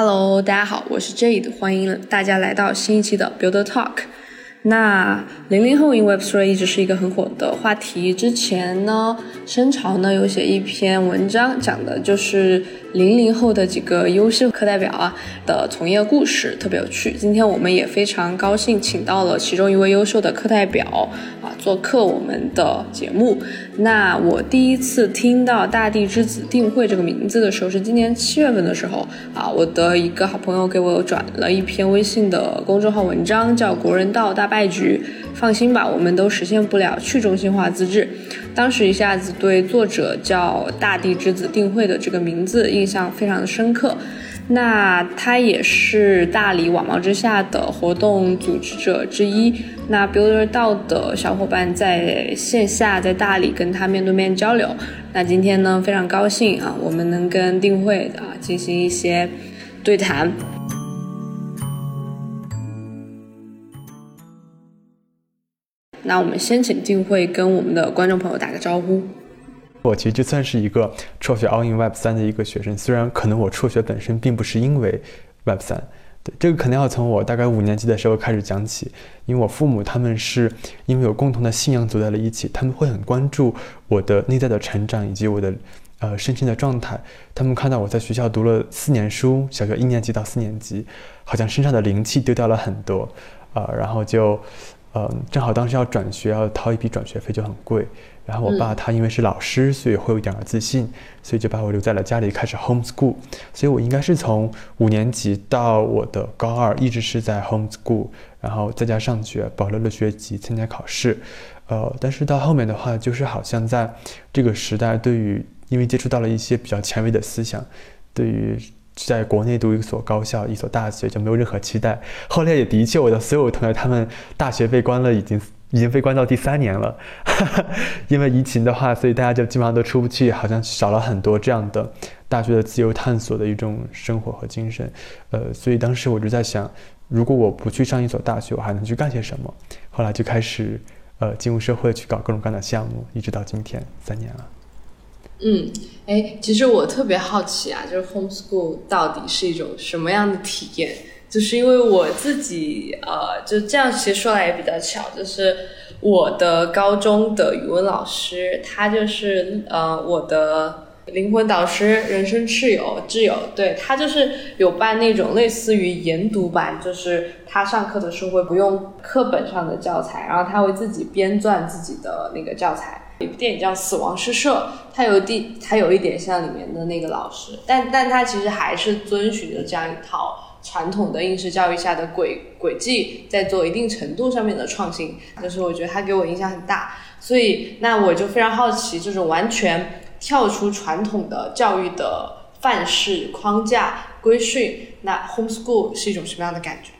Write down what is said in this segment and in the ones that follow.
Hello，大家好，我是 Jade，欢迎大家来到新一期的 Build Talk。那零零后 in Web3 一直是一个很火的话题。之前呢，深潮呢有写一篇文章，讲的就是零零后的几个优秀课代表啊的从业故事，特别有趣。今天我们也非常高兴，请到了其中一位优秀的课代表啊做客我们的节目。那我第一次听到“大地之子”定会这个名字的时候，是今年七月份的时候啊，我的一个好朋友给我转了一篇微信的公众号文章，叫《国人道大败局》。放心吧，我们都实现不了去中心化自治。当时一下子对作者叫“大地之子”定慧的这个名字印象非常的深刻。那他也是大理网贸之下的活动组织者之一。那 Builder 道的小伙伴在线下在大理跟他面对面交流。那今天呢，非常高兴啊，我们能跟定慧啊进行一些对谈。那我们先请定会跟我们的观众朋友打个招呼。我其实就算是一个辍学 All in Web 三的一个学生，虽然可能我辍学本身并不是因为 Web 三，对这个肯定要从我大概五年级的时候开始讲起，因为我父母他们是因为有共同的信仰走在了一起，他们会很关注我的内在的成长以及我的呃身心的状态，他们看到我在学校读了四年书，小学一年级到四年级，好像身上的灵气丢掉了很多，啊，然后就。嗯，正好当时要转学，要掏一笔转学费就很贵。然后我爸他因为是老师，所以会有一点儿自信，所以就把我留在了家里，开始 homeschool。所以我应该是从五年级到我的高二，一直是在 homeschool，然后在家上学，保留了学籍，参加考试。呃，但是到后面的话，就是好像在这个时代，对于因为接触到了一些比较前卫的思想，对于。在国内读一所高校、一所大学就没有任何期待。后来也的确，我的所有同学他们大学被关了，已经已经被关到第三年了。因为疫情的话，所以大家就基本上都出不去，好像少了很多这样的大学的自由探索的一种生活和精神。呃，所以当时我就在想，如果我不去上一所大学，我还能去干些什么？后来就开始呃进入社会去搞各种各样的项目，一直到今天三年了。嗯，哎，其实我特别好奇啊，就是 homeschool 到底是一种什么样的体验？就是因为我自己，呃，就这样，其实说来也比较巧，就是我的高中的语文老师，他就是呃我的灵魂导师、人生挚友、挚友，对他就是有办那种类似于研读班，就是他上课的时候会不用课本上的教材，然后他会自己编撰自己的那个教材。一部电影叫《死亡诗社》，它有地，它有一点像里面的那个老师，但但它其实还是遵循着这样一套传统的应试教育下的轨轨迹，在做一定程度上面的创新。就是我觉得它给我影响很大，所以那我就非常好奇，这种完全跳出传统的教育的范式框架规训，那 homeschool 是一种什么样的感觉？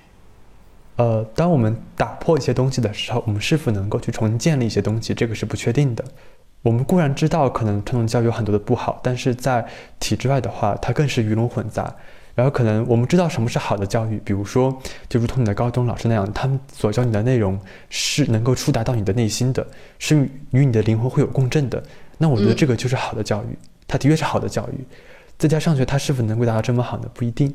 呃，当我们打破一些东西的时候，我们是否能够去重新建立一些东西，这个是不确定的。我们固然知道可能传统教育有很多的不好，但是在体制外的话，它更是鱼龙混杂。然后可能我们知道什么是好的教育，比如说，就如同你的高中老师那样，他们所教你的内容是能够触达到你的内心的，是与你的灵魂会有共振的。那我觉得这个就是好的教育，它的确是好的教育。在家上学，它是否能够达到这么好呢？不一定。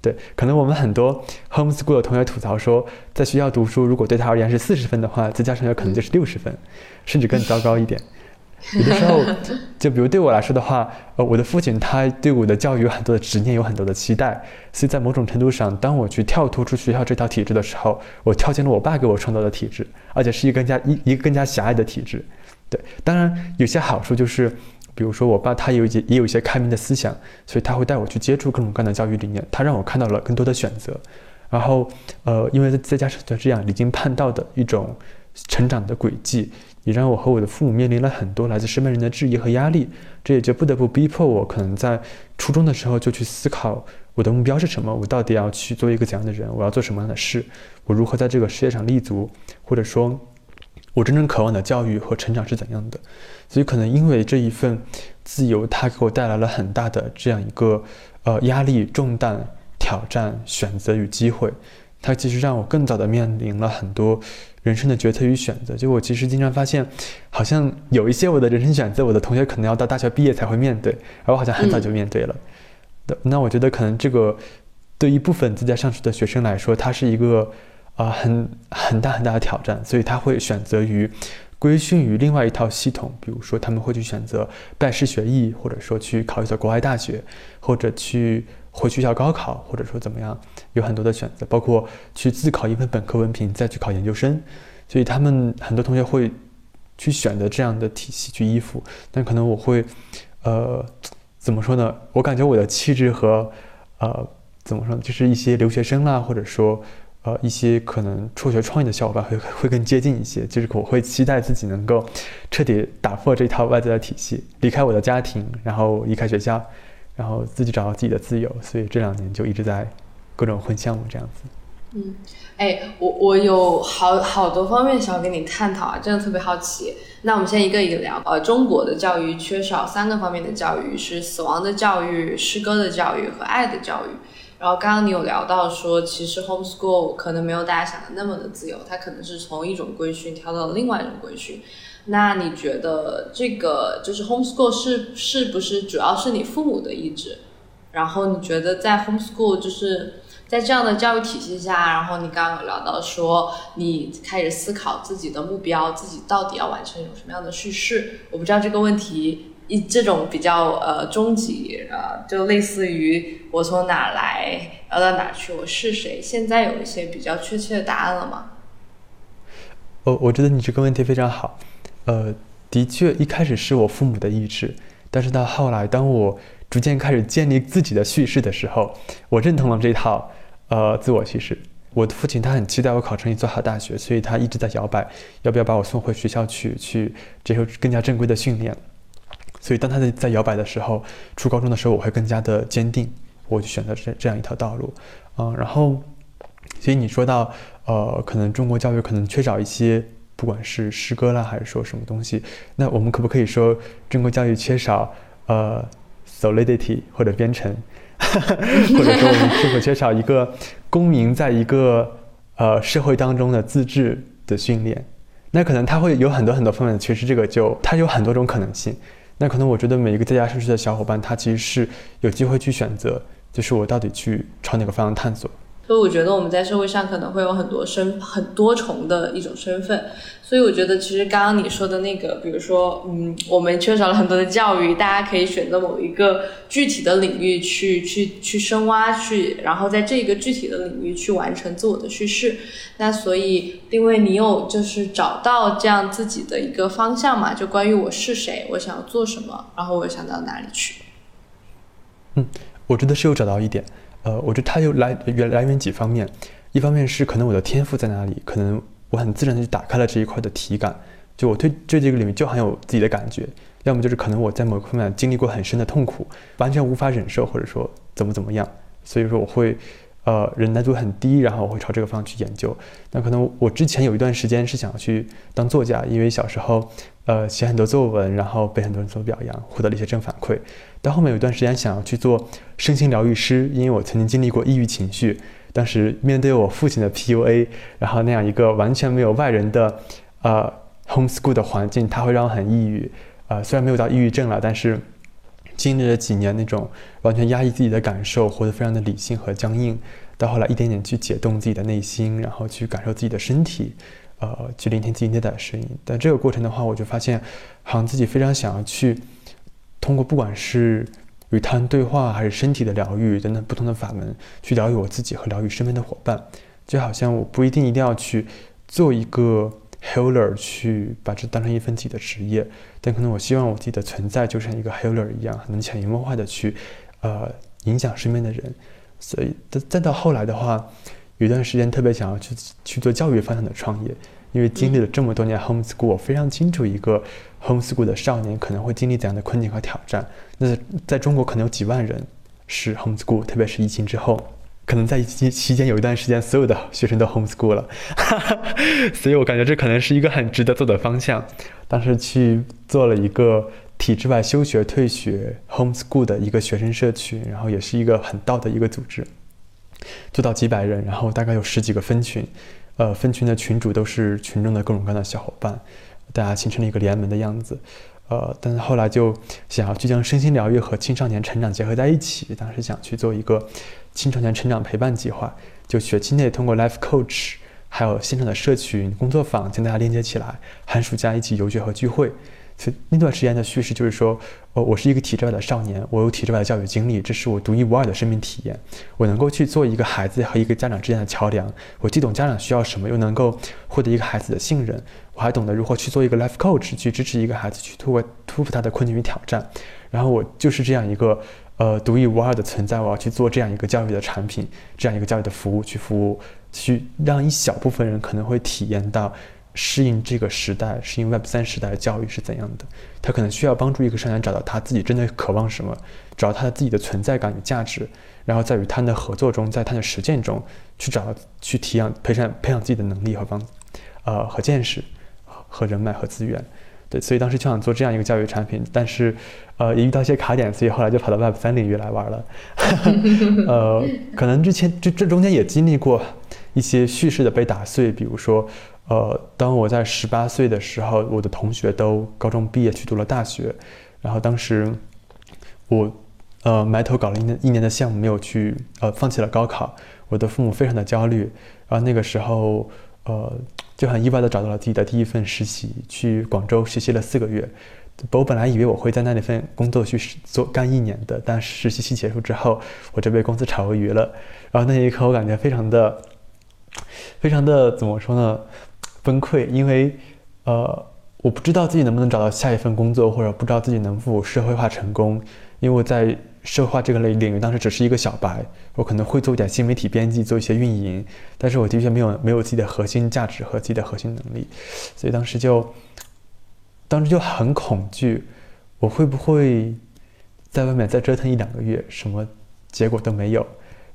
对，可能我们很多 homeschool 的同学吐槽说，在学校读书如果对他而言是四十分的话，在家上学可能就是六十分，甚至更糟糕一点。有的时候，就比如对我来说的话，呃，我的父亲他对我的教育有很多的执念，有很多的期待，所以在某种程度上，当我去跳脱出学校这套体制的时候，我跳进了我爸给我创造的体制，而且是一个更加一一个更加狭隘的体制。对，当然有些好处就是。比如说，我爸他有一些也有一些开明的思想，所以他会带我去接触各种各样的教育理念，他让我看到了更多的选择。然后，呃，因为再加上这样离经叛道的一种成长的轨迹，也让我和我的父母面临了很多来自身边人的质疑和压力。这也就不得不逼迫我，可能在初中的时候就去思考我的目标是什么，我到底要去做一个怎样的人，我要做什么样的事，我如何在这个世界上立足，或者说。我真正渴望的教育和成长是怎样的？所以可能因为这一份自由，它给我带来了很大的这样一个呃压力重担、挑战、选择与机会。它其实让我更早的面临了很多人生的决策与选择。就我其实经常发现，好像有一些我的人生选择，我的同学可能要到大学毕业才会面对，而我好像很早就面对了。那我觉得可能这个对一部分自家上学的学生来说，它是一个啊很很大很大的挑战，所以他会选择于归训于另外一套系统，比如说他们会去选择拜师学艺，或者说去考一所国外大学，或者去回学校高考，或者说怎么样，有很多的选择，包括去自考一份本科文凭，再去考研究生，所以他们很多同学会去选择这样的体系去依附，但可能我会。呃，怎么说呢？我感觉我的气质和，呃，怎么说呢？就是一些留学生啦，或者说，呃，一些可能辍学创业的小伙伴会会更接近一些。就是我会期待自己能够彻底打破这套外在的体系，离开我的家庭，然后离开学校，然后自己找到自己的自由。所以这两年就一直在各种混项目这样子。嗯，哎，我我有好好多方面想要跟你探讨啊，真的特别好奇。那我们先一个一个聊。呃，中国的教育缺少三个方面的教育，是死亡的教育、诗歌的教育和爱的教育。然后刚刚你有聊到说，其实 homeschool 可能没有大家想的那么的自由，它可能是从一种规训跳到了另外一种规训。那你觉得这个就是 homeschool 是是不是主要是你父母的意志？然后你觉得在 homeschool 就是。在这样的教育体系下，然后你刚刚有聊到说，你开始思考自己的目标，自己到底要完成一种什么样的叙事？我不知道这个问题，一这种比较呃终极呃，就类似于我从哪来，要到哪去，我是谁？现在有一些比较确切的答案了吗？哦，我觉得你这个问题非常好。呃，的确，一开始是我父母的意志，但是到后来，当我逐渐开始建立自己的叙事的时候，我认同了这套。呃，自我叙事。我的父亲他很期待我考上一所好大学，所以他一直在摇摆，要不要把我送回学校去，去接受更加正规的训练。所以当他在在摇摆的时候，初高中的时候，我会更加的坚定，我就选择这这样一条道路。嗯，然后，所以你说到，呃，可能中国教育可能缺少一些，不管是诗歌啦，还是说什么东西，那我们可不可以说中国教育缺少呃 solidity 或者编程？或者说，我们是否缺少一个公民在一个呃社会当中的自治的训练？那可能他会有很多很多方面的缺失，这个就它有很多种可能性。那可能我觉得每一个在家上学的小伙伴，他其实是有机会去选择，就是我到底去朝哪个方向探索。所以我觉得我们在社会上可能会有很多身很多重的一种身份，所以我觉得其实刚刚你说的那个，比如说，嗯，我们缺少了很多的教育，大家可以选择某一个具体的领域去去去深挖去，然后在这个具体的领域去完成自我的叙事。那所以，因为你有就是找到这样自己的一个方向嘛，就关于我是谁，我想要做什么，然后我想到哪里去。嗯，我觉得是有找到一点。呃，我觉得它有来源来源几方面，一方面是可能我的天赋在哪里，可能我很自然的就打开了这一块的体感，就我对这这个领域就很有自己的感觉，要么就是可能我在某个方面经历过很深的痛苦，完全无法忍受，或者说怎么怎么样，所以说我会。呃，忍耐度很低，然后我会朝这个方向去研究。那可能我之前有一段时间是想要去当作家，因为小时候，呃，写很多作文，然后被很多人所表扬，获得了一些正反馈。到后面有一段时间想要去做身心疗愈师，因为我曾经经历过抑郁情绪，当时面对我父亲的 PUA，然后那样一个完全没有外人的呃 homeschool 的环境，它会让我很抑郁。呃，虽然没有到抑郁症了，但是。经历了几年那种完全压抑自己的感受，活得非常的理性和僵硬，到后来一点点去解冻自己的内心，然后去感受自己的身体，呃，去聆听自己内在的声音。但这个过程的话，我就发现，好像自己非常想要去通过不管是与他人对话，还是身体的疗愈等等不同的法门，去疗愈我自己和疗愈身边的伙伴。就好像我不一定一定要去做一个。Healer 去把这当成一份自己的职业，但可能我希望我自己的存在就像一个 Healer 一样，能潜移默化的去，呃，影响身边的人。所以，再再到后来的话，有一段时间特别想要去去做教育方向的创业，因为经历了这么多年 Homeschool，我非常清楚一个 Homeschool 的少年可能会经历怎样的困境和挑战。那在中国可能有几万人是 Homeschool，特别是疫情之后。可能在疫情期间有一段时间，所有的学生都 homeschool 了，所以我感觉这可能是一个很值得做的方向。当时去做了一个体制外休学退学 homeschool 的一个学生社群，然后也是一个很道的一个组织，做到几百人，然后大概有十几个分群，呃，分群的群主都是群众的各种各样的小伙伴，大家形成了一个联盟的样子。呃，但是后来就想要去将身心疗愈和青少年成长结合在一起，当时想去做一个青少年成长陪伴计划，就学期内通过 Life Coach，还有现场的社群工作坊将大家连接起来，寒暑假一起游学和聚会。那段时间的叙事就是说，呃，我是一个体制外的少年，我有体制外的教育经历，这是我独一无二的生命体验。我能够去做一个孩子和一个家长之间的桥梁，我既懂家长需要什么，又能够获得一个孩子的信任，我还懂得如何去做一个 life coach，去支持一个孩子去突破突破他的困境与挑战。然后我就是这样一个呃独一无二的存在，我要去做这样一个教育的产品，这样一个教育的服务，去服务，去让一小部分人可能会体验到。适应这个时代，适应 Web 三时代的教育是怎样的？他可能需要帮助一个少年找到他自己真的渴望什么，找到他的自己的存在感与价值，然后在与他的合作中，在他的实践中去找到、去提养、培养、培养自己的能力和方，呃，和见识，和人脉和资源。对，所以当时就想做这样一个教育产品，但是，呃，也遇到一些卡点，所以后来就跑到 Web 三领域来玩了。呃，可能之前这这中间也经历过一些叙事的被打碎，比如说。呃，当我在十八岁的时候，我的同学都高中毕业去读了大学，然后当时我呃埋头搞了一年一年的项目，没有去呃放弃了高考，我的父母非常的焦虑，然后那个时候呃就很意外的找到了自己的第一份实习，去广州实习了四个月，我本来以为我会在那里份工作去做干一年的，但实习期结束之后，我就被公司炒鱿鱼了，然后那一刻我感觉非常的非常的怎么说呢？崩溃，因为，呃，我不知道自己能不能找到下一份工作，或者不知道自己能否社会化成功。因为我在社会化这个类领域当时只是一个小白，我可能会做一点新媒体编辑，做一些运营，但是我的确没有没有自己的核心价值和自己的核心能力，所以当时就，当时就很恐惧，我会不会在外面再折腾一两个月，什么结果都没有，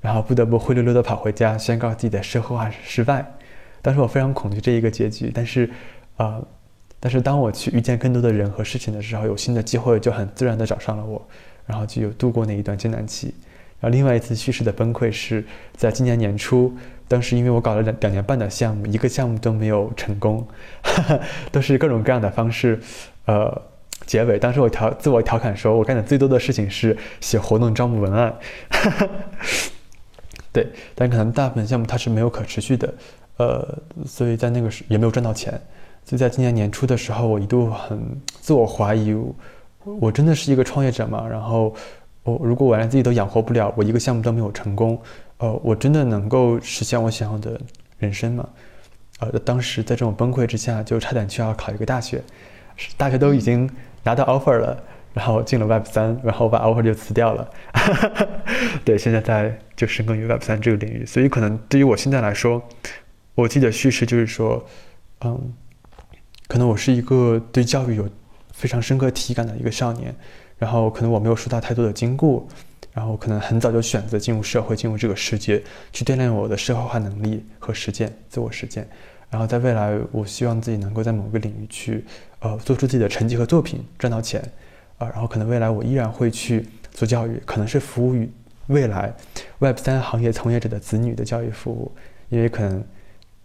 然后不得不灰溜溜的跑回家，宣告自己的社会化失败。当时我非常恐惧这一个结局，但是，呃，但是当我去遇见更多的人和事情的时候，有新的机会就很自然的找上了我，然后就有度过那一段艰难期。然后另外一次叙事的崩溃是在今年年初，当时因为我搞了两两年半的项目，一个项目都没有成功，都是各种各样的方式，呃，结尾。当时我调自我调侃说，我干的最多的事情是写活动招募文案，对，但可能大部分项目它是没有可持续的。呃，所以在那个时也没有赚到钱，所以在今年年初的时候，我一度很自我怀疑，我真的是一个创业者吗？然后我如果我连自己都养活不了，我一个项目都没有成功，呃，我真的能够实现我想要的人生吗？呃，当时在这种崩溃之下，就差点就要考一个大学，大学都已经拿到 offer 了，然后进了 Web 三，然后把 offer 就辞掉了，对，现在在就深耕于 Web 三这个领域，所以可能对于我现在来说。我记得叙事就是说，嗯，可能我是一个对教育有非常深刻体感的一个少年，然后可能我没有受到太多的禁锢，然后可能很早就选择进入社会，进入这个世界，去锻炼我的社会化能力和实践自我实践，然后在未来，我希望自己能够在某个领域去，呃，做出自己的成绩和作品，赚到钱，啊，然后可能未来我依然会去做教育，可能是服务于未来 Web 三行业从业者的子女的教育服务，因为可能。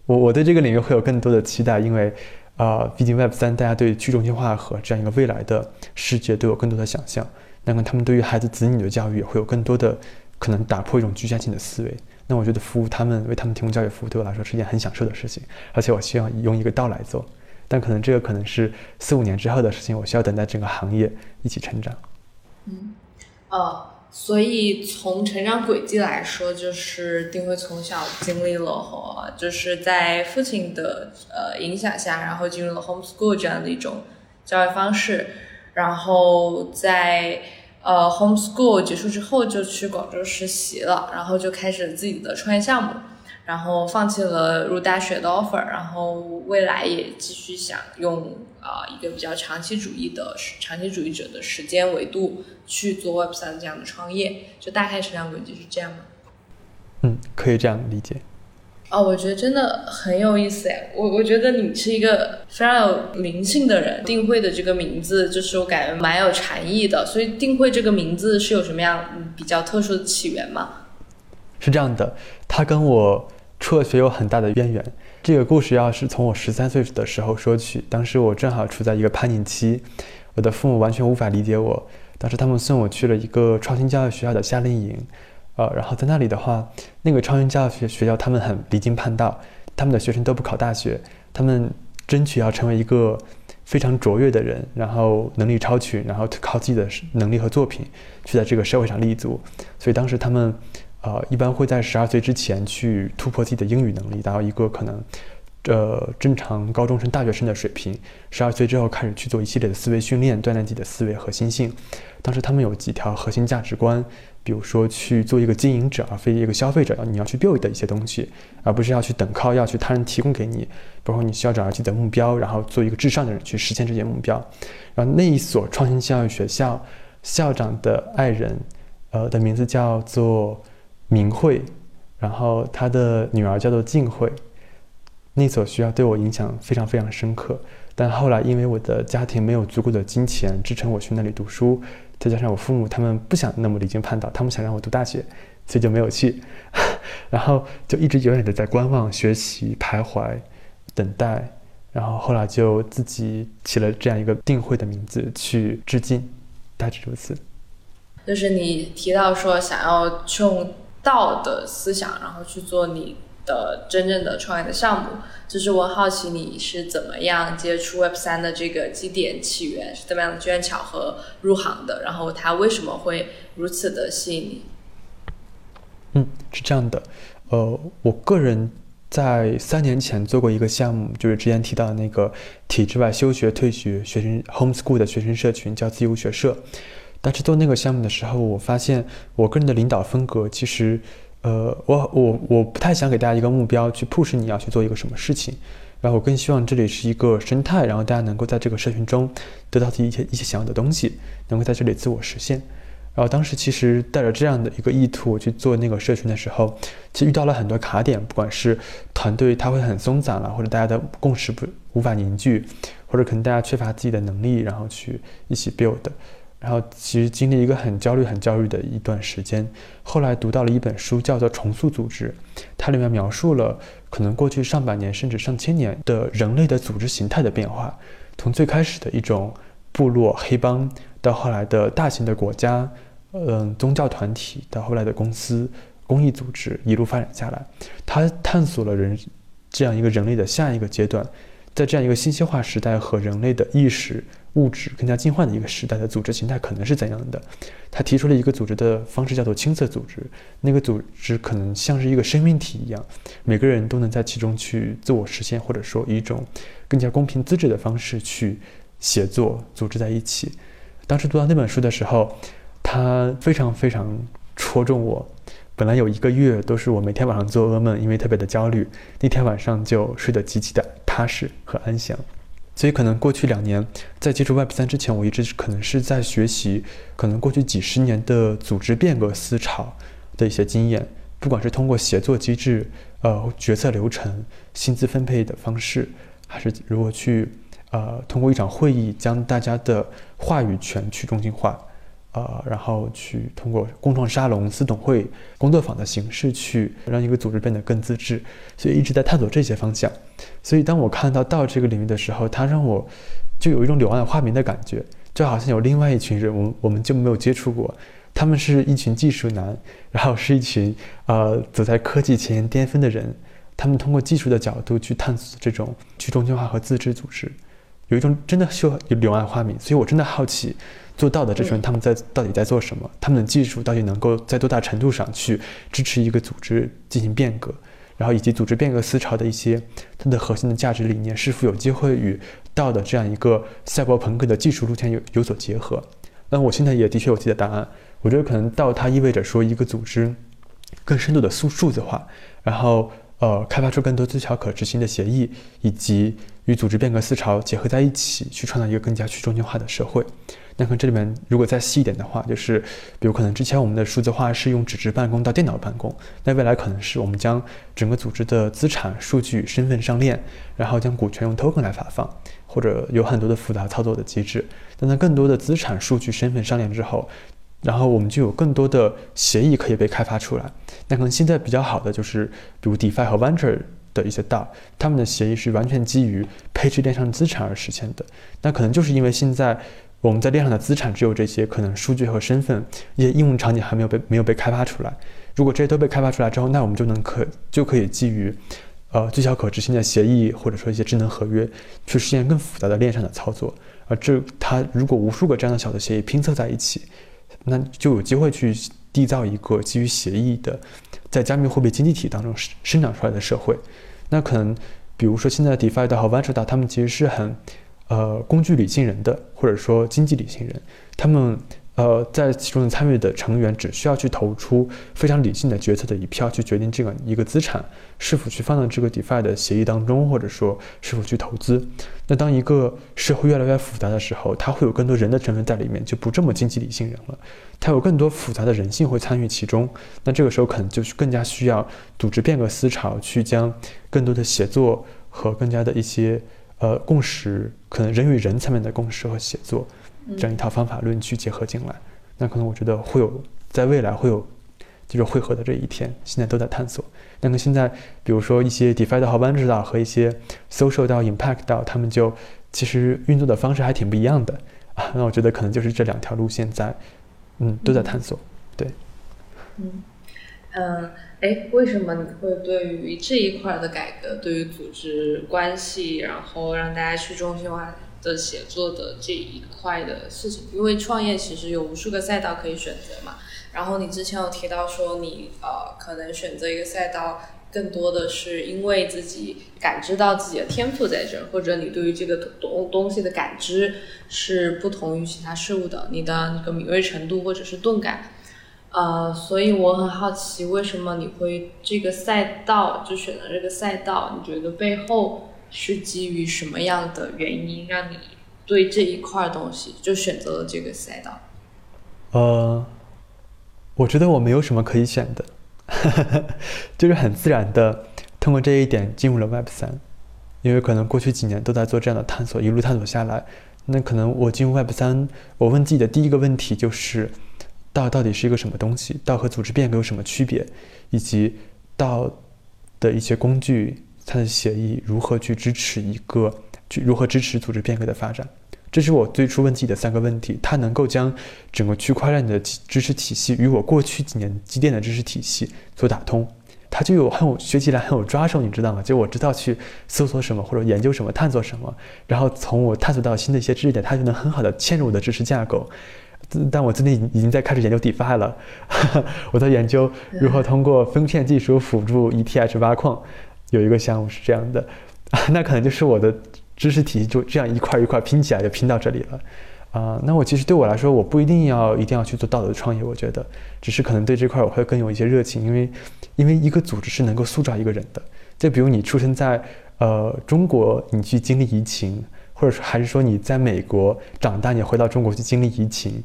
我我对这个领域会有更多的期待，因为，啊，毕竟 Web 三大家对去中心化和这样一个未来的世界都有更多的想象。那么他们对于孩子子女的教育也会有更多的可能打破一种局限性的思维。那我觉得服务他们，为他们提供教育服务，对我来说是一件很享受的事情。而且我希望用一个道来做，但可能这个可能是四五年之后的事情，我需要等待整个行业一起成长。嗯，哦。所以从成长轨迹来说，就是丁辉从小经历了和就是在父亲的呃影响下，然后进入了 homeschool 这样的一种教育方式，然后在呃 homeschool 结束之后就去广州实习了，然后就开始自己的创业项目。然后放弃了入大学的 offer，然后未来也继续想用啊一个比较长期主义的长期主义者的时间维度去做 Web 三这样的创业，就大概成长轨迹是这样吗？嗯，可以这样理解。哦，我觉得真的很有意思哎，我我觉得你是一个非常有灵性的人。定慧的这个名字就是我感觉蛮有禅意的，所以定慧这个名字是有什么样比较特殊的起源吗？是这样的，他跟我。辍学有很大的渊源。这个故事要是从我十三岁的时候说起，当时我正好处在一个叛逆期，我的父母完全无法理解我。当时他们送我去了一个创新教育学校的夏令营，呃，然后在那里的话，那个创新教育学学校他们很离经叛道，他们的学生都不考大学，他们争取要成为一个非常卓越的人，然后能力超群，然后靠自己的能力和作品去在这个社会上立足。所以当时他们，呃，一般会在十二岁之前去突破自己的英语能力，达到一个可能。呃，正常高中生、大学生的水平，十二岁之后开始去做一系列的思维训练，锻炼自己的思维和心性。当时他们有几条核心价值观，比如说去做一个经营者，而非一个消费者，你要去 build 的一些东西，而不是要去等靠要去他人提供给你。包括你需要找到自己的目标，然后做一个至上的人去实现这些目标。然后那一所创新教育学校校长的爱人，呃的名字叫做明慧，然后他的女儿叫做静慧。那所学校对我影响非常非常深刻，但后来因为我的家庭没有足够的金钱支撑我去那里读书，再加上我父母他们不想那么离经叛道，他们想让我读大学，所以就没有去，然后就一直永远的在观望、学习、徘徊、等待，然后后来就自己起了这样一个定会的名字去致敬，大致如此。就是你提到说想要用道的思想，然后去做你。的真正的创业的项目，就是我好奇你是怎么样接触 Web 三的这个基点起源，是怎么样的机缘巧合入行的，然后它为什么会如此的吸引你？嗯，是这样的，呃，我个人在三年前做过一个项目，就是之前提到的那个体制外休学退学学生 homeschool 的学生社群，叫自由学社。但是做那个项目的时候，我发现我个人的领导风格其实。呃，我我我不太想给大家一个目标去 push 你要去做一个什么事情，然后我更希望这里是一个生态，然后大家能够在这个社群中得到一些一些想要的东西，能够在这里自我实现。然后当时其实带着这样的一个意图去做那个社群的时候，其实遇到了很多卡点，不管是团队它会很松散了，或者大家的共识不无法凝聚，或者可能大家缺乏自己的能力，然后去一起 build。然后其实经历一个很焦虑、很焦虑的一段时间，后来读到了一本书，叫做《重塑组织》，它里面描述了可能过去上百年甚至上千年的人类的组织形态的变化，从最开始的一种部落黑帮，到后来的大型的国家，嗯，宗教团体，到后来的公司、公益组织，一路发展下来，它探索了人这样一个人类的下一个阶段，在这样一个信息化时代和人类的意识。物质更加进化的一个时代的组织形态可能是怎样的？他提出了一个组织的方式，叫做青色组织。那个组织可能像是一个生命体一样，每个人都能在其中去自我实现，或者说以一种更加公平资质的方式去协作组织在一起。当时读到那本书的时候，它非常非常戳中我。本来有一个月都是我每天晚上做噩梦，因为特别的焦虑，那天晚上就睡得极其的踏实和安详。所以，可能过去两年在接触 Web 三之前，我一直可能是在学习可能过去几十年的组织变革思潮的一些经验，不管是通过协作机制、呃决策流程、薪资分配的方式，还是如何去呃通过一场会议将大家的话语权去中心化。呃，然后去通过共创沙龙、私董会、工作坊的形式去让一个组织变得更自治，所以一直在探索这些方向。所以当我看到到这个领域的时候，它让我就有一种柳暗花明的感觉，就好像有另外一群人，我我们就没有接触过，他们是一群技术男，然后是一群呃走在科技前沿巅峰的人，他们通过技术的角度去探索这种去中心化和自治组织，有一种真的是柳暗花明。所以我真的好奇。做到的这群人，他们在到底在做什么？他们的技术到底能够在多大程度上去支持一个组织进行变革？然后以及组织变革思潮的一些它的核心的价值理念，是否有机会与道的这样一个赛博朋克的技术路线有有所结合？那我现在也的确有自己的答案。我觉得可能道它意味着说一个组织更深度的数数字化，然后呃开发出更多最小可执行的协议，以及与组织变革思潮结合在一起，去创造一个更加去中心化的社会。那可能这里面如果再细一点的话，就是比如可能之前我们的数字化是用纸质办公到电脑办公，那未来可能是我们将整个组织的资产、数据、身份上链，然后将股权用 token 来发放，或者有很多的复杂操作的机制。但在更多的资产、数据、身份上链之后，然后我们就有更多的协议可以被开发出来。那可能现在比较好的就是，比如 DeFi 和 Venture。的一些道，他们的协议是完全基于配置链上资产而实现的。那可能就是因为现在，我们在链上的资产只有这些，可能数据和身份一些应用场景还没有被没有被开发出来。如果这些都被开发出来之后，那我们就能可就可以基于呃最小可执行的协议或者说一些智能合约，去实现更复杂的链上的操作。而这它如果无数个这样的小的协议拼凑在一起，那就有机会去缔造一个基于协议的，在加密货币经济体当中生生长出来的社会。那可能比如说现在的 DeFi 和 Venture 大，他们其实是很。呃，工具理性人的，或者说经济理性人，他们呃在其中的参与的成员只需要去投出非常理性的决策的一票，去决定这个一个资产是否去放到这个 DeFi 的协议当中，或者说是否去投资。那当一个社会越来越复杂的时候，它会有更多人的成分在里面，就不这么经济理性人了，它有更多复杂的人性会参与其中。那这个时候可能就是更加需要组织变革思潮，去将更多的协作和更加的一些。呃，共识可能人与人层面的共识和写作，这样一套方法论去结合进来，那可能我觉得会有在未来会有就是汇合的这一天，现在都在探索。那么现在，比如说一些 DeFi 的好班指导和一些 Social 到 Impact 到，他们就其实运作的方式还挺不一样的啊。那我觉得可能就是这两条路线在，嗯，都在探索，对，嗯。嗯，哎，为什么你会对于这一块的改革，对于组织关系，然后让大家去中心化的写作的这一块的事情？因为创业其实有无数个赛道可以选择嘛。然后你之前有提到说，你呃可能选择一个赛道，更多的是因为自己感知到自己的天赋在这儿，或者你对于这个东东西的感知是不同于其他事物的，你的那个敏锐程度或者是钝感。呃，所以我很好奇，为什么你会这个赛道就选择这个赛道？你觉得背后是基于什么样的原因，让你对这一块东西就选择了这个赛道？呃，我觉得我没有什么可以选的，就是很自然的通过这一点进入了 Web 三，因为可能过去几年都在做这样的探索，一路探索下来，那可能我进入 Web 三，我问自己的第一个问题就是。道到底是一个什么东西？道和组织变革有什么区别？以及道的一些工具，它的协议如何去支持一个，去如何支持组织变革的发展？这是我最初问自己的三个问题。它能够将整个区块链的知识体系与我过去几年积淀的知识体系所打通，它就有很有学起来很有抓手，你知道吗？就我知道去搜索什么或者研究什么、探索什么，然后从我探索到新的一些知识点，它就能很好的嵌入我的知识架构。但我最近已经在开始研究 DeFi 了，我在研究如何通过分片技术辅助 ETH 挖矿，有一个项目是这样的，那可能就是我的知识体系就这样一块一块拼起来就拼到这里了，啊，那我其实对我来说，我不一定要一定要去做道德创业，我觉得只是可能对这块我会更有一些热情，因为因为一个组织是能够塑造一个人的，就比如你出生在呃中国，你去经历疫情。或者说，还是说你在美国长大，你回到中国去经历疫情，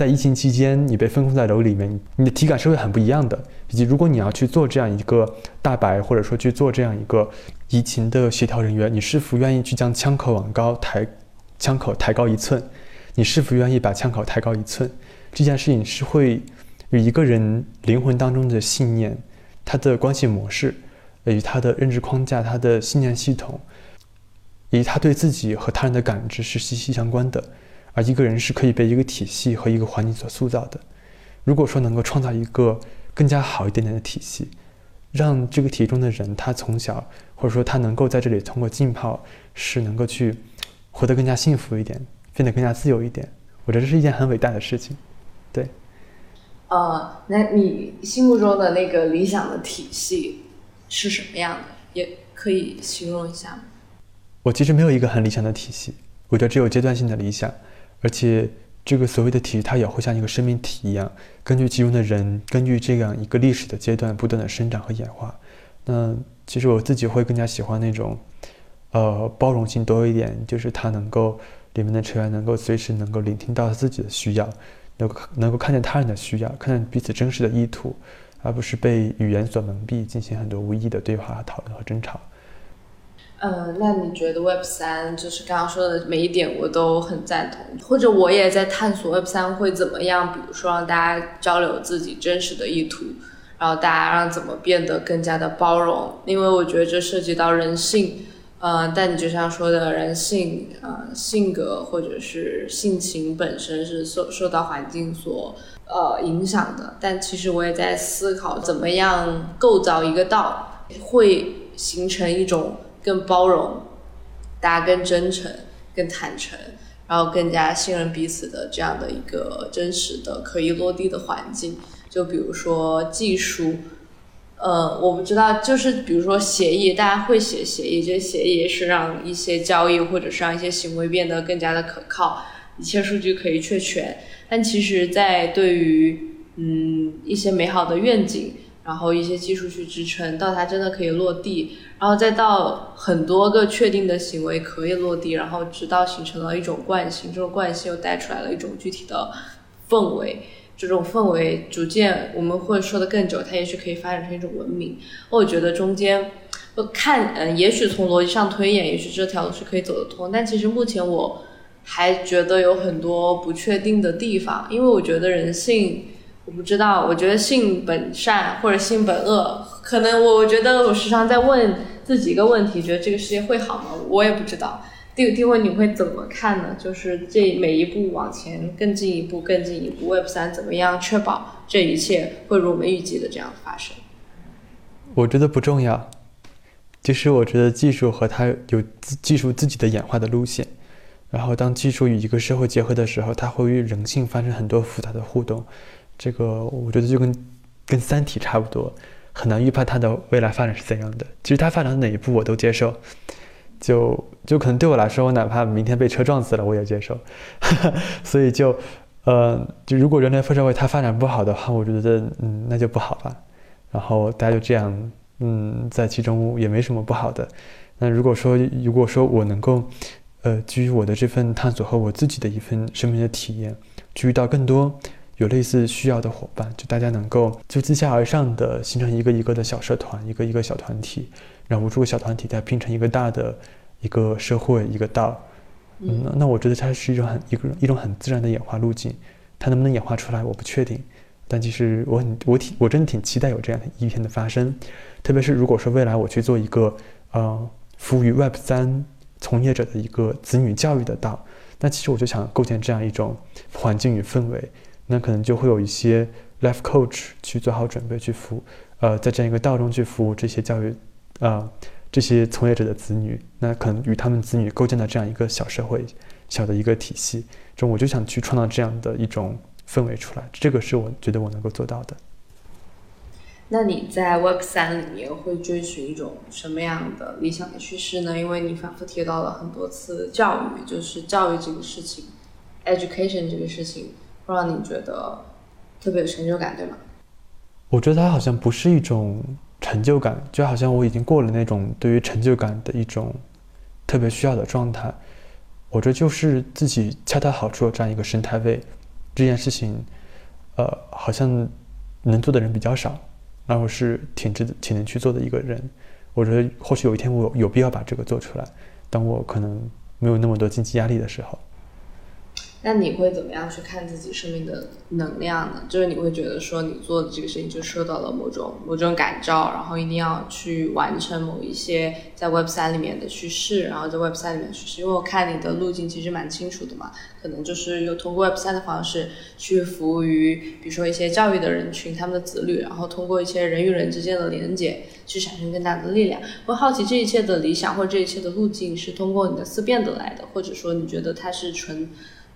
在疫情期间你被封控在楼里面，你的体感是会很不一样的。以及如果你要去做这样一个大白，或者说去做这样一个疫情的协调人员，你是否愿意去将枪口往高抬，枪口抬高一寸？你是否愿意把枪口抬高一寸？这件事情是会与一个人灵魂当中的信念、他的关系模式、与他的认知框架、他的信念系统。以及他对自己和他人的感知是息息相关的，而一个人是可以被一个体系和一个环境所塑造的。如果说能够创造一个更加好一点点的体系，让这个体系中的人他从小或者说他能够在这里通过浸泡，是能够去活得更加幸福一点，变得更加自由一点。我觉得这是一件很伟大的事情。对。呃，那你心目中的那个理想的体系是什么样的？也可以形容一下吗？我其实没有一个很理想的体系，我觉得只有阶段性的理想，而且这个所谓的体，它也会像一个生命体一样，根据其中的人，根据这样一个历史的阶段，不断的生长和演化。那其实我自己会更加喜欢那种，呃，包容性多一点，就是它能够里面的成员能够随时能够聆听到自己的需要，能够能够看见他人的需要，看见彼此真实的意图，而不是被语言所蒙蔽，进行很多无意义的对话、讨论和争吵。嗯，那你觉得 Web 三就是刚刚说的每一点我都很赞同，或者我也在探索 Web 三会怎么样？比如说让大家交流自己真实的意图，然后大家让怎么变得更加的包容？因为我觉得这涉及到人性，呃，但你就像说的，人性呃性格或者是性情本身是受受到环境所呃影响的。但其实我也在思考，怎么样构造一个道，会形成一种更包容、大家更真诚、更坦诚，然后更加信任彼此的这样的一个真实的可以落地的环境。就比如说技术。呃，我不知道，就是比如说协议，大家会写协议，这些协议是让一些交易或者是让一些行为变得更加的可靠，一切数据可以确权。但其实，在对于嗯一些美好的愿景，然后一些技术去支撑，到它真的可以落地，然后再到很多个确定的行为可以落地，然后直到形成了一种惯性，这种惯性又带出来了一种具体的氛围。这种氛围逐渐，我们会说的更久，它也许可以发展成一种文明。我觉得中间，我看，嗯，也许从逻辑上推演，也许这条路是可以走得通。但其实目前我还觉得有很多不确定的地方，因为我觉得人性，我不知道，我觉得性本善或者性本恶，可能我我觉得我时常在问自己一个问题，觉得这个世界会好吗？我也不知道。第第问你会怎么看呢？就是这每一步往前更进一步，更进一步，Web 三怎么样确保这一切会如我们预计的这样发生？我觉得不重要。其实我觉得技术和它有技术自己的演化的路线。然后当技术与一个社会结合的时候，它会与人性发生很多复杂的互动。这个我觉得就跟跟《三体》差不多，很难预判它的未来发展是怎样的。其实它发展的哪一步我都接受。就就可能对我来说，我哪怕明天被车撞死了，我也接受。所以就，呃，就如果人类社会它发展不好的话，我觉得，嗯，那就不好吧。然后大家就这样，嗯，在其中也没什么不好的。那如果说，如果说我能够，呃，基于我的这份探索和我自己的一份生命的体验，去遇到更多有类似需要的伙伴，就大家能够就自下而上的形成一个一个的小社团，一个一个小团体。让无数个小团体再拼成一个大的一个社会一个道，嗯，那我觉得它是一种很一个一种很自然的演化路径，它能不能演化出来我不确定，但其实我很我挺我真的挺期待有这样的一天的发生，特别是如果说未来我去做一个呃服务于 Web 三从业者的一个子女教育的道，那其实我就想构建这样一种环境与氛围，那可能就会有一些 Life Coach 去做好准备去服呃在这样一个道中去服务这些教育。啊，这些从业者的子女，那可能与他们子女构建的这样一个小社会、小的一个体系，中我就想去创造这样的一种氛围出来，这个是我觉得我能够做到的。那你在 Web 三里面会追寻一种什么样的理想的趋势呢？因为你反复提到了很多次教育，就是教育这个事情，education 这个事情，会让你觉得特别有成就感，对吗？我觉得它好像不是一种。成就感就好像我已经过了那种对于成就感的一种特别需要的状态，我这就是自己恰到好处的这样一个生态位。这件事情，呃，好像能做的人比较少，然后是挺值得挺能去做的一个人。我觉得或许有一天我有必要把这个做出来，当我可能没有那么多经济压力的时候。那你会怎么样去看自己生命的能量呢？就是你会觉得说你做的这个事情就受到了某种某种感召，然后一定要去完成某一些在 Web 三里面的叙事，然后在 Web 三里面叙事。因为我看你的路径其实蛮清楚的嘛，可能就是有通过 Web 三的方式去服务于，比如说一些教育的人群，他们的子女，然后通过一些人与人之间的连接去产生更大的力量。我好奇这一切的理想或这一切的路径是通过你的思辨得来的，或者说你觉得它是纯。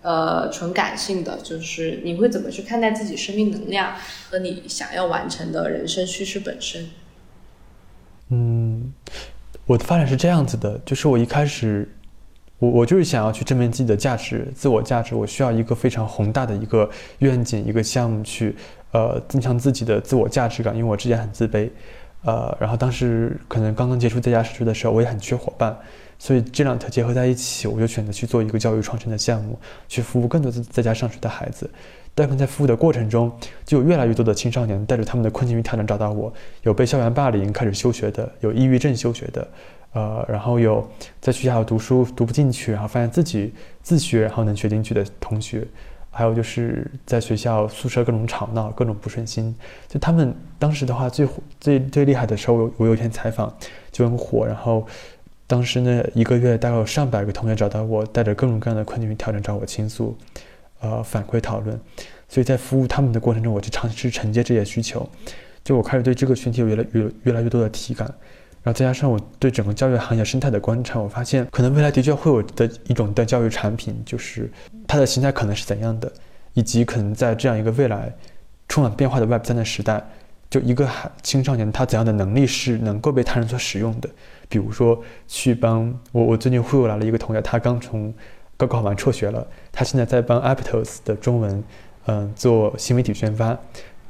呃，纯感性的，就是你会怎么去看待自己生命能量和你想要完成的人生叙事本身？嗯，我的发展是这样子的，就是我一开始，我我就是想要去证明自己的价值，自我价值，我需要一个非常宏大的一个愿景，一个项目去，呃，增强自己的自我价值感，因为我之前很自卑，呃，然后当时可能刚刚接触在家实习的时候，我也很缺伙伴。所以这两条结合在一起，我就选择去做一个教育创新的项目，去服务更多的在家上学的孩子。但可能在服务的过程中，就有越来越多的青少年带着他们的困境与挑战找到我，有被校园霸凌开始休学的，有抑郁症休学的，呃，然后有在学校读书读不进去，然后发现自己自学然后能学进去的同学，还有就是在学校宿舍各种吵闹，各种不顺心。就他们当时的话，最最最厉害的时候，我有一天采访就很火，然后。当时呢，一个月大概有上百个同学找到我，带着各种各样的困境与挑战找我倾诉，呃，反馈讨论。所以在服务他们的过程中，我就尝试承接这些需求。就我开始对这个群体有越来越越来越多的体感，然后再加上我对整个教育行业生态的观察，我发现可能未来的确会有的一种的教育产品，就是它的形态可能是怎样的，以及可能在这样一个未来充满变化的 Web 三的时代，就一个青少年他怎样的能力是能够被他人所使用的。比如说去帮我，我最近忽悠来了一个同学，他刚从高考完辍学了，他现在在帮 Aptos 的中文，嗯，做新媒体宣发。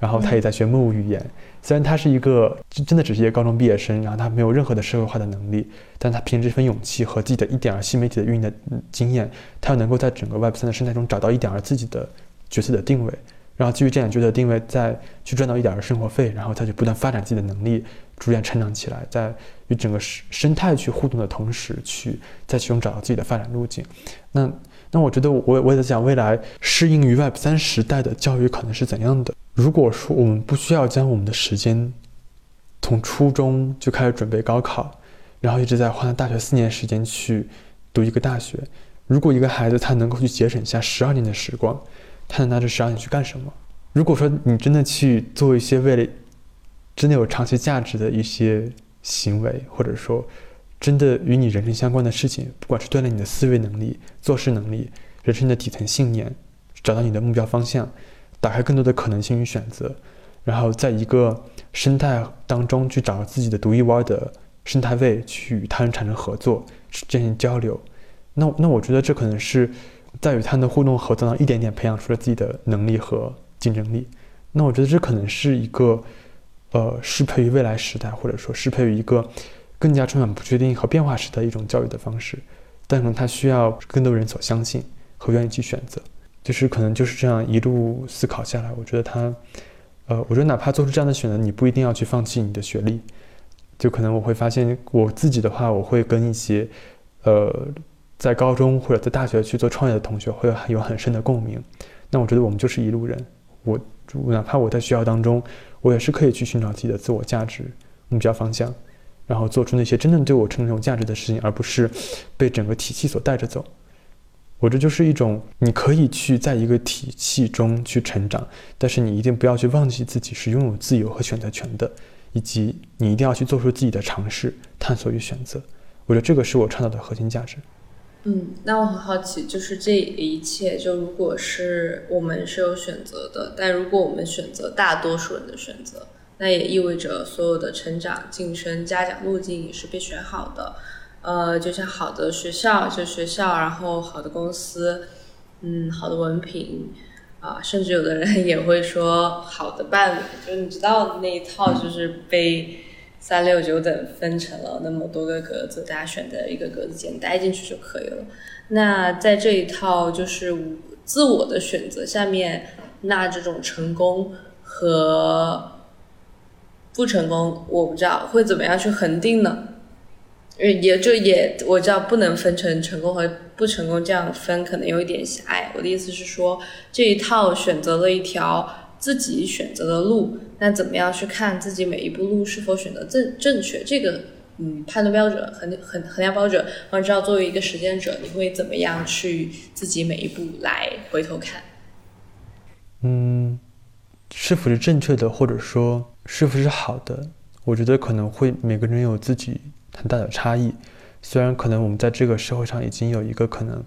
然后他也在学木语言，虽然他是一个真的只是一个高中毕业生，然后他没有任何的社会化的能力，但他凭着这份勇气和自己的一点儿新媒体的运营的经验，他又能够在整个 Web 三的生态中找到一点儿自己的角色的定位，然后基于这两句的定位，再去赚到一点儿生活费，然后他就不断发展自己的能力，逐渐成长起来，在与整个生生态去互动的同时，去在其中找到自己的发展路径。那那我觉得我我也在想未来适应于 Web 三时代的教育可能是怎样的。如果说我们不需要将我们的时间从初中就开始准备高考，然后一直在花大学四年时间去读一个大学，如果一个孩子他能够去节省下十二年的时光，他能拿这十二年去干什么？如果说你真的去做一些为了真的有长期价值的一些行为，或者说真的与你人生相关的事情，不管是锻炼你的思维能力、做事能力、人生的底层信念，找到你的目标方向。打开更多的可能性与选择，然后在一个生态当中去找自己的独一无二的生态位，去与他人产生合作，进行交流。那那我觉得这可能是在与他人的互动合作上一点点培养出了自己的能力和竞争力。那我觉得这可能是一个呃适配于未来时代，或者说适配于一个更加充满不确定和变化时的一种教育的方式。但可能它需要更多人所相信和愿意去选择。就是可能就是这样一路思考下来，我觉得他，呃，我觉得哪怕做出这样的选择，你不一定要去放弃你的学历。就可能我会发现我自己的话，我会跟一些，呃，在高中或者在大学去做创业的同学会有很深的共鸣。那我觉得我们就是一路人。我哪怕我在学校当中，我也是可以去寻找自己的自我价值目标方向，然后做出那些真正对我产生有价值的事情，而不是被整个体系所带着走。我这就是一种，你可以去在一个体系中去成长，但是你一定不要去忘记自己是拥有自由和选择权的，以及你一定要去做出自己的尝试、探索与选择。我觉得这个是我创造的核心价值。嗯，那我很好奇，就是这一切，就如果是我们是有选择的，但如果我们选择大多数人的选择，那也意味着所有的成长、晋升、嘉奖路径也是被选好的。呃，就像好的学校，就学校，然后好的公司，嗯，好的文凭，啊，甚至有的人也会说好的伴侣，就是你知道那一套就是被三六九等分成了那么多个格子，大家选择一个格子间待进去就可以了。那在这一套就是自我的选择下面，那这种成功和不成功，我不知道会怎么样去恒定呢？也就也我知道不能分成成功和不成功这样分，可能有一点狭隘。我的意思是说，这一套选择了一条自己选择的路，那怎么样去看自己每一步路是否选择正正确？这个嗯，判断标准衡衡衡量标准，我知道作为一个实践者，你会怎么样去自己每一步来回头看？嗯，是否是正确的，或者说是否是好的？我觉得可能会每个人有自己。很大的差异，虽然可能我们在这个社会上已经有一个可能，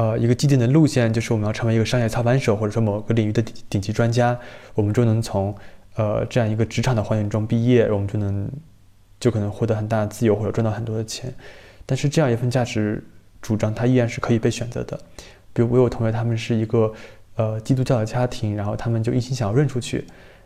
呃，一个既定的路线，就是我们要成为一个商业操盘手，或者说某个领域的顶顶级专家，我们就能从呃这样一个职场的环境中毕业，我们就能就可能获得很大的自由或者赚到很多的钱。但是这样一份价值主张，它依然是可以被选择的。比如我有同学，他们是一个呃基督教的家庭，然后他们就一心想要润出去，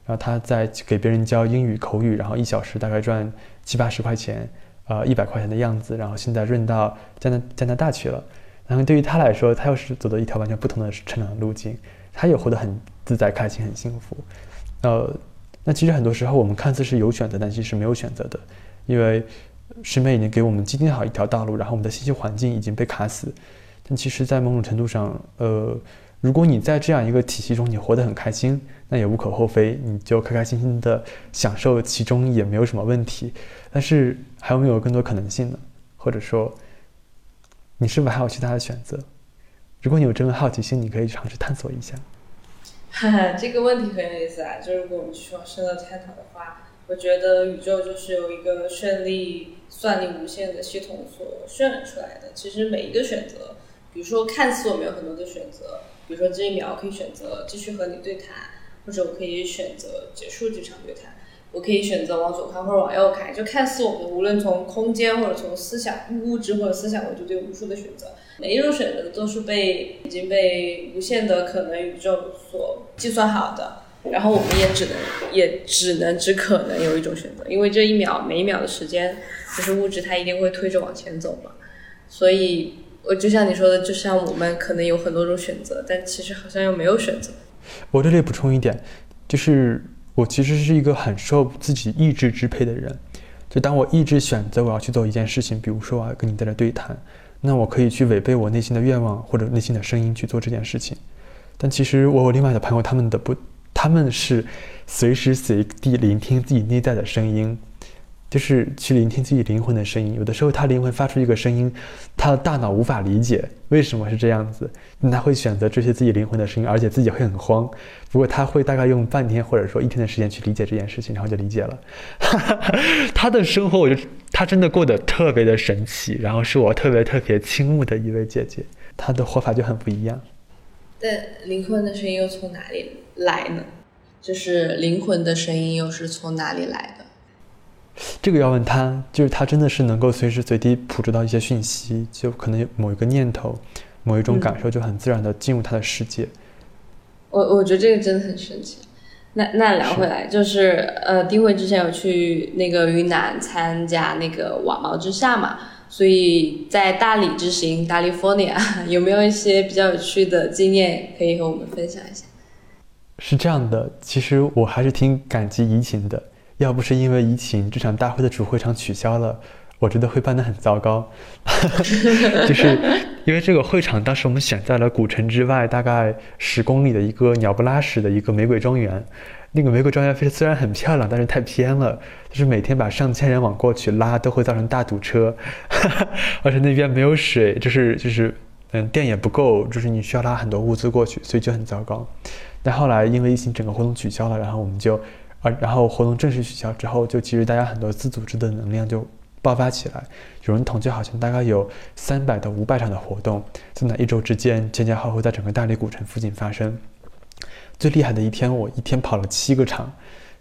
然后他在给别人教英语口语，然后一小时大概赚七八十块钱。呃，一百块钱的样子，然后现在润到加拿加拿大去了。然后对于他来说，他又是走的一条完全不同的成长路径，他也活得很自在、开心、很幸福。呃，那其实很多时候我们看似是有选择，但其实没有选择的，因为身边已经给我们既定好一条道路，然后我们的信息环境已经被卡死。但其实，在某种程度上，呃，如果你在这样一个体系中，你活得很开心，那也无可厚非，你就开开心心的享受其中也没有什么问题。但是还有没有更多可能性呢？或者说，你是否还有其他的选择？如果你有这份好奇心，你可以尝试探索一下。哈哈，这个问题很有意思啊！就是如果我们去往深了探讨的话，我觉得宇宙就是由一个绚丽、算力无限的系统所渲染出来的。其实每一个选择，比如说看似我们有很多的选择，比如说这一秒可以选择继续和你对谈，或者我可以选择结束这场对谈。我可以选择往左看或者往右看，就看似我们无论从空间或者从思想物质或者思想维度都有无数的选择，每一种选择都是被已经被无限的可能宇宙所计算好的，然后我们也只能也只能只可能有一种选择，因为这一秒每一秒的时间就是物质它一定会推着往前走嘛，所以我就像你说的，就像我们可能有很多种选择，但其实好像又没有选择。我这里补充一点，就是。我其实是一个很受自己意志支配的人，就当我意志选择我要去做一件事情，比如说我要跟你在这对谈，那我可以去违背我内心的愿望或者内心的声音去做这件事情。但其实我有另外的朋友，他们的不，他们是随时随地聆听自己内在的声音。就是去聆听自己灵魂的声音，有的时候他灵魂发出一个声音，他的大脑无法理解为什么是这样子，他会选择这些自己灵魂的声音，而且自己会很慌。不过他会大概用半天或者说一天的时间去理解这件事情，然后就理解了。他的生活，我就他真的过得特别的神奇，然后是我特别特别倾慕的一位姐姐，她的活法就很不一样。但灵魂的声音又从哪里来呢？就是灵魂的声音又是从哪里来的？这个要问他，就是他真的是能够随时随地捕捉到一些讯息，就可能某一个念头、某一种感受就很自然的进入他的世界。我我觉得这个真的很神奇。那那聊回来，就是呃，丁慧之前有去那个云南参加那个瓦毛之夏嘛，所以在大理之行 （California） 有没有一些比较有趣的经验可以和我们分享一下？是这样的，其实我还是挺感激怡情的。要不是因为疫情，这场大会的主会场取消了，我觉得会办得很糟糕。就是因为这个会场，当时我们选在了古城之外大概十公里的一个鸟不拉屎的一个玫瑰庄园。那个玫瑰庄园非虽然很漂亮，但是太偏了，就是每天把上千人往过去拉，都会造成大堵车。而且那边没有水，就是就是嗯电也不够，就是你需要拉很多物资过去，所以就很糟糕。但后来因为疫情，整个活动取消了，然后我们就。而，然后活动正式取消之后，就其实大家很多自组织的能量就爆发起来。有人统计，好像大概有三百到五百场的活动，在那一周之间前前后后在整个大理古城附近发生。最厉害的一天，我一天跑了七个场，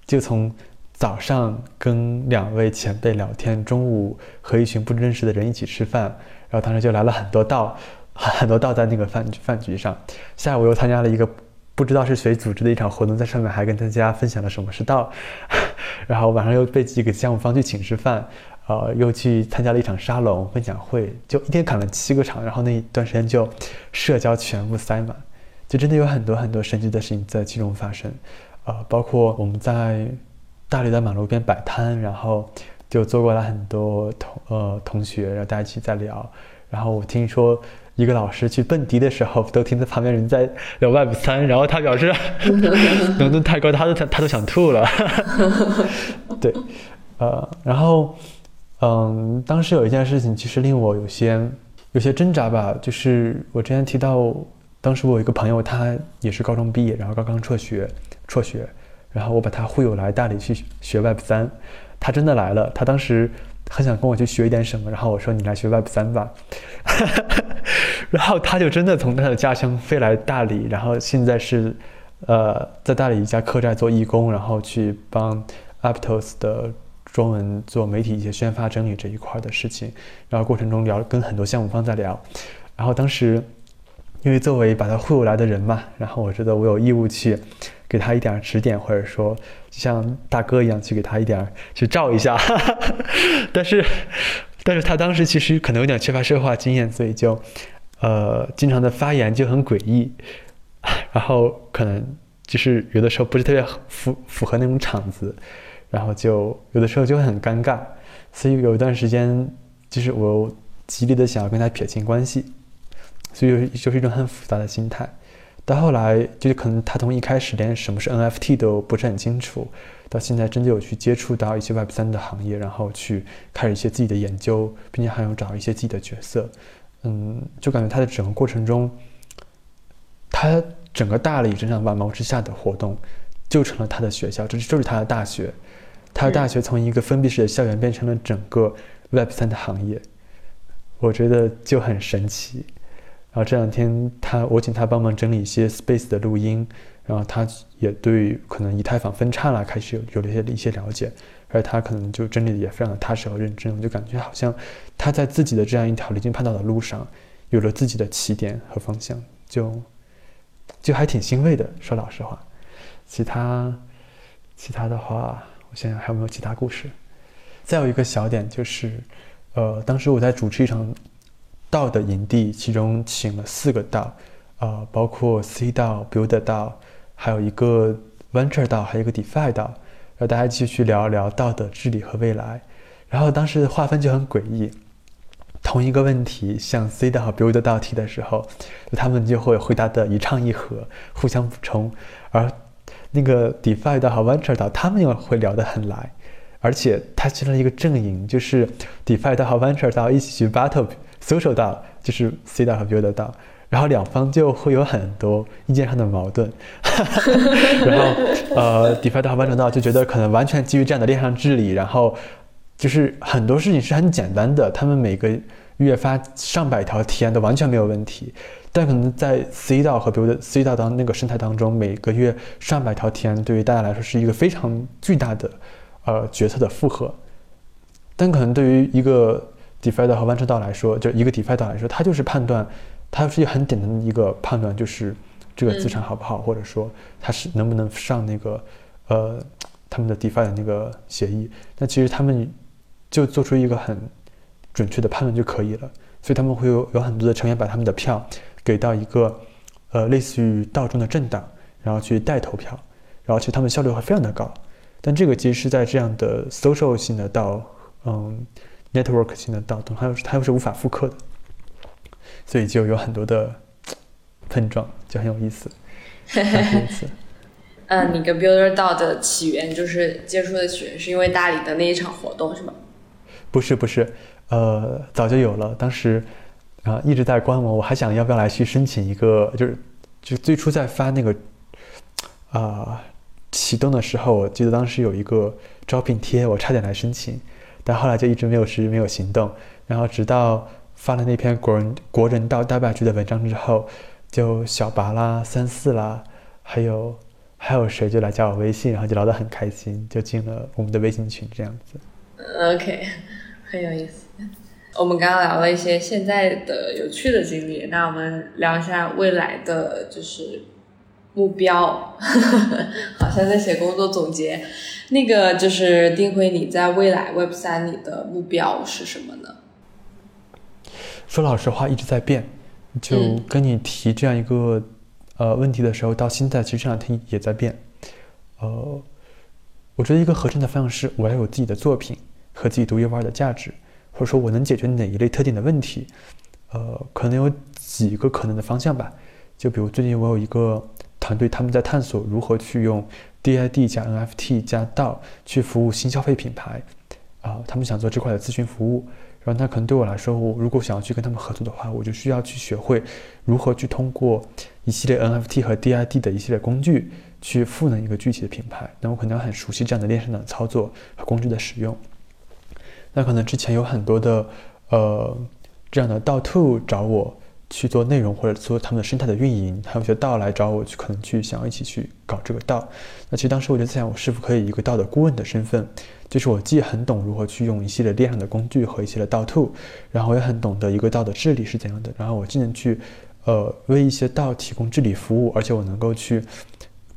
就从早上跟两位前辈聊天，中午和一群不认识的人一起吃饭，然后当时就来了很多道，很多道在那个饭饭局上。下午又参加了一个。不知道是谁组织的一场活动，在上面还跟大家分享了什么是道，然后晚上又被几个项目方去请吃饭，呃，又去参加了一场沙龙分享会，就一天砍了七个场，然后那一段时间就社交全部塞满，就真的有很多很多神奇的事情在其中发生，呃，包括我们在大理的马路边摆摊，然后就坐过来很多同呃同学，然后大家一起在聊，然后我听说。一个老师去蹦迪的时候，都听到旁边人在聊 Web 三，然后他表示 浓度太高，他都他他都想吐了。对，呃，然后，嗯，当时有一件事情其实令我有些有些挣扎吧，就是我之前提到，当时我有一个朋友，他也是高中毕业，然后刚刚辍学，辍学，然后我把他忽悠来大理去学 Web 三，他真的来了，他当时。很想跟我去学一点什么，然后我说你来学 Web 三吧，然后他就真的从他的家乡飞来大理，然后现在是，呃，在大理一家客栈做义工，然后去帮 Aptos 的中文做媒体一些宣发整理这一块的事情，然后过程中聊跟很多项目方在聊，然后当时因为作为把他忽悠来的人嘛，然后我觉得我有义务去。给他一点指点，或者说就像大哥一样去给他一点去照一下，但是，但是他当时其实可能有点缺乏社会化经验，所以就，呃，经常的发言就很诡异，然后可能就是有的时候不是特别符符合那种场子，然后就有的时候就会很尴尬，所以有一段时间就是我极力的想要跟他撇清关系，所以就是一种很复杂的心态。到后来，就是可能他从一开始连什么是 NFT 都不是很清楚，到现在真的有去接触到一些 Web 三的行业，然后去开始一些自己的研究，并且还有找一些自己的角色。嗯，就感觉他的整个过程中，他整个大理这样万毛之下的活动，就成了他的学校，这就是他的大学。他的大学从一个封闭式的校园变成了整个 Web 三的行业，我觉得就很神奇。然后这两天他我请他帮忙整理一些 Space 的录音，然后他也对可能以太坊分叉了开始有有了一些一些了解，而他可能就整理的也非常的踏实和认真，我就感觉好像他在自己的这样一条离经叛道的路上有了自己的起点和方向，就就还挺欣慰的。说老实话，其他其他的话，我想想还有没有其他故事。再有一个小点就是，呃，当时我在主持一场。道的营地，其中请了四个道，呃，包括 C 道、Build 道，还有一个 Venture 道，还有一个 DeFi 道，让大家继续聊一聊道的治理和未来。然后当时划分就很诡异，同一个问题向 C 道和 Build 道提的时候，他们就会回答的一唱一和，互相补充；而那个 DeFi 道和 Venture 道，他们又会聊得很来，而且它形成了一个阵营，就是 DeFi 道和 Venture 道一起去 Battle。Social 道就是 C 道和 Build 道，然后两方就会有很多意见上的矛盾，然后呃，DeFi 道和 Venture 道就觉得可能完全基于这样的链上治理，然后就是很多事情是很简单的，他们每个月发上百条提案都完全没有问题，但可能在 C 道和 Build C 道当那个生态当中，每个月上百条提案对于大家来说是一个非常巨大的呃决策的负荷，但可能对于一个 DeFi 的和弯车道来说，就一个 DeFi 道来说，它就是判断，它是一个很简单的一个判断，就是这个资产好不好，或者说它是能不能上那个呃他们的 DeFi 的那个协议。那其实他们就做出一个很准确的判断就可以了。所以他们会有有很多的成员把他们的票给到一个呃类似于道中的政党，然后去代投票，然后其实他们效率会非常的高。但这个其实是在这样的 social 性的道，嗯。Network 性的道动，它又是它又是无法复刻的，所以就有很多的碰撞，就很有意思。嗯，你跟 Builder 道的起源就是接触的起源，是因为大理的那一场活动是吗？不是不是，呃，早就有了，当时啊一直在观望，我还想要不要来去申请一个，就是就最初在发那个啊启动的时候，我记得当时有一个招聘贴，我差点来申请。但后来就一直没有实，没有行动。然后直到发了那篇国人国人道大败局的文章之后，就小拔啦、三四啦，还有还有谁就来加我微信，然后就聊得很开心，就进了我们的微信群这样子。OK，很有意思。我们刚刚聊了一些现在的有趣的经历，那我们聊一下未来的就是目标，好像在写工作总结。那个就是丁辉，你在未来 Web 三里的目标是什么呢？说老实话，一直在变。就跟你提这样一个呃问题的时候，到现在其实这两天也在变。呃，我觉得一个合成的方向是，我要有自己的作品和自己独一无二的价值，或者说我能解决哪一类特定的问题。呃，可能有几个可能的方向吧。就比如最近我有一个团队，他们在探索如何去用。DID 加 NFT 加 DAO 去服务新消费品牌，啊，他们想做这块的咨询服务，然后那可能对我来说，我如果想要去跟他们合作的话，我就需要去学会如何去通过一系列 NFT 和 DID 的一系列工具去赋能一个具体的品牌。那我可能要很熟悉这样的链上的操作和工具的使用。那可能之前有很多的呃这样的道 to 找我。去做内容或者做他们的生态的运营，还有一些道来找我去，可能去想要一起去搞这个道。那其实当时我就在想，我是否可以一个道的顾问的身份，就是我既很懂如何去用一系列链上的工具和一系列道 t 然后也很懂得一个道的治理是怎样的，然后我既能去呃为一些道提供治理服务，而且我能够去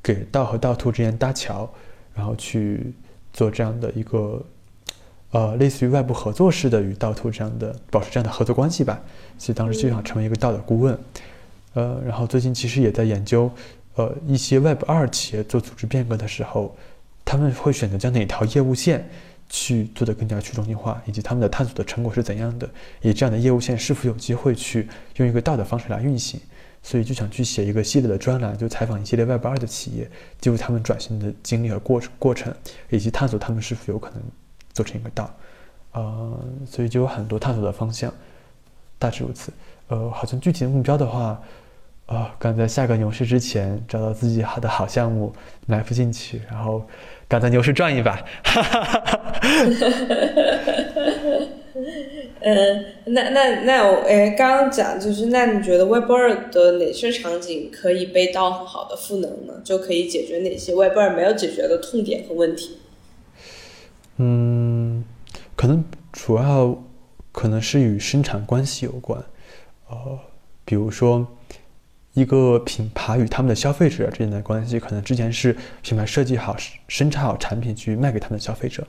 给道和道 t 之间搭桥，然后去做这样的一个。呃，类似于外部合作式的与道图这样的保持这样的合作关系吧。所以当时就想成为一个道的顾问。呃，然后最近其实也在研究，呃，一些 Web 二企业做组织变革的时候，他们会选择将哪条业务线去做的更加去中心化，以及他们的探索的成果是怎样的，以这样的业务线是否有机会去用一个道的方式来运行。所以就想去写一个系列的专栏，就采访一系列 Web 二的企业，记录他们转型的经历和过过程，以及探索他们是否有可能做成一个道。呃，所以就有很多探索的方向，大致如此。呃，好像具体的目标的话，啊，赶在下个牛市之前找到自己好的好项目埋伏进去，然后赶在牛市赚一把。哈哈哈哈哈。嗯，那那那我哎，刚刚讲就是，那你觉得 Web 二的哪些场景可以被到很好的赋能呢？就可以解决哪些 Web 二没有解决的痛点和问题？嗯，可能主要可能是与生产关系有关，呃，比如说一个品牌与他们的消费者之间的关系，可能之前是品牌设计好、生产好产品去卖给他们的消费者，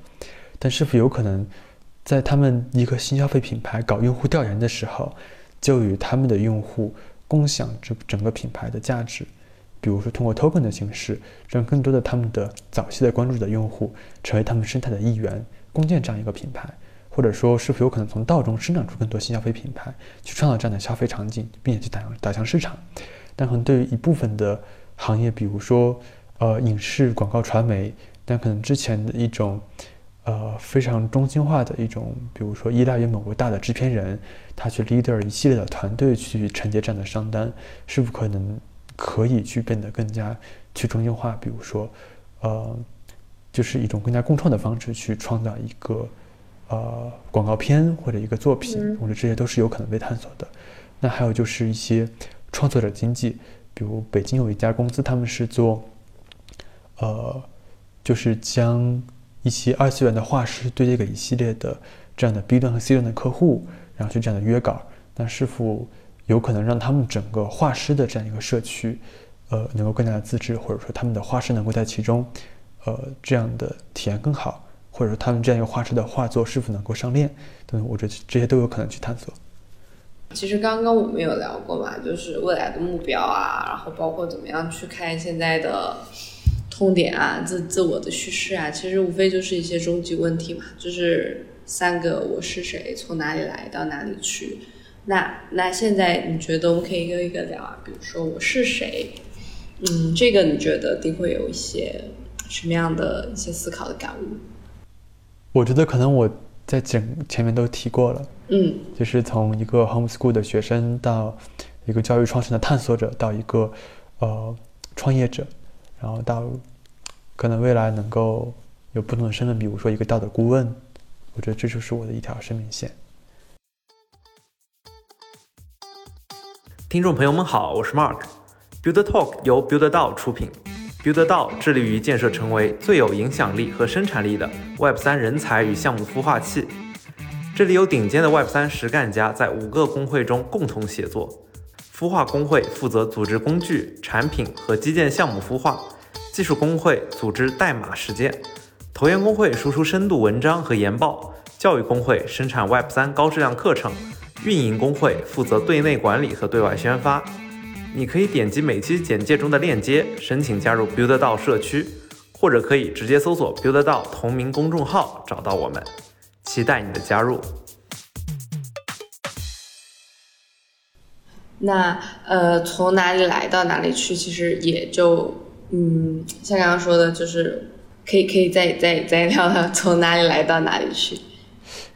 但是否有可能？在他们一个新消费品牌搞用户调研的时候，就与他们的用户共享这整个品牌的价值，比如说通过 token 的形式，让更多的他们的早期的关注的用户成为他们生态的一员，共建这样一个品牌，或者说是否有可能从道中生长出更多新消费品牌，去创造这样的消费场景，并且去打打向市场。但可能对于一部分的行业，比如说呃影视、广告、传媒，但可能之前的一种。呃，非常中心化的一种，比如说依赖于某个大的制片人，他去 leader 一系列的团队去承接这样的商单，是不可能可以去变得更加去中心化。比如说，呃，就是一种更加共创的方式去创造一个呃广告片或者一个作品，我觉得这些都是有可能被探索的。那还有就是一些创作者经济，比如北京有一家公司，他们是做，呃，就是将。一些二次元的画师对接给一系列的这样的 B 端和 C 端的客户，然后去这样的约稿，那是否有可能让他们整个画师的这样一个社区，呃，能够更加的自治，或者说他们的画师能够在其中，呃，这样的体验更好，或者说他们这样一个画师的画作是否能够上链等等，我觉得这些都有可能去探索。其实刚刚我们有聊过嘛，就是未来的目标啊，然后包括怎么样去看现在的。痛点啊，自自我的叙事啊，其实无非就是一些终极问题嘛，就是三个我是谁，从哪里来到哪里去。那那现在你觉得我们可以一个一个聊啊？比如说我是谁，嗯，这个你觉得定会有一些什么样的一些思考的感悟？我觉得可能我在整前面都提过了，嗯，就是从一个 homeschool 的学生到一个教育创新的探索者，到一个呃创业者。然后到可能未来能够有不同的身份，比如说一个道德顾问，我觉得这就是我的一条生命线。听众朋友们好，我是 Mark。Build Talk 由 Build 道出品，Build 道致力于建设成为最有影响力和生产力的 Web 三人才与项目孵化器。这里有顶尖的 Web 三实干家在五个工会中共同协作。孵化工会负责组织工具、产品和基建项目孵化，技术工会组织代码实践，投研工会输出深度文章和研报，教育工会生产 Web 三高质量课程，运营工会负责对内管理和对外宣发。你可以点击每期简介中的链接申请加入 Build 道社区，或者可以直接搜索 Build 道同名公众号找到我们，期待你的加入。那呃，从哪里来到哪里去，其实也就嗯，像刚刚说的，就是可以可以再再再聊聊从哪里来到哪里去。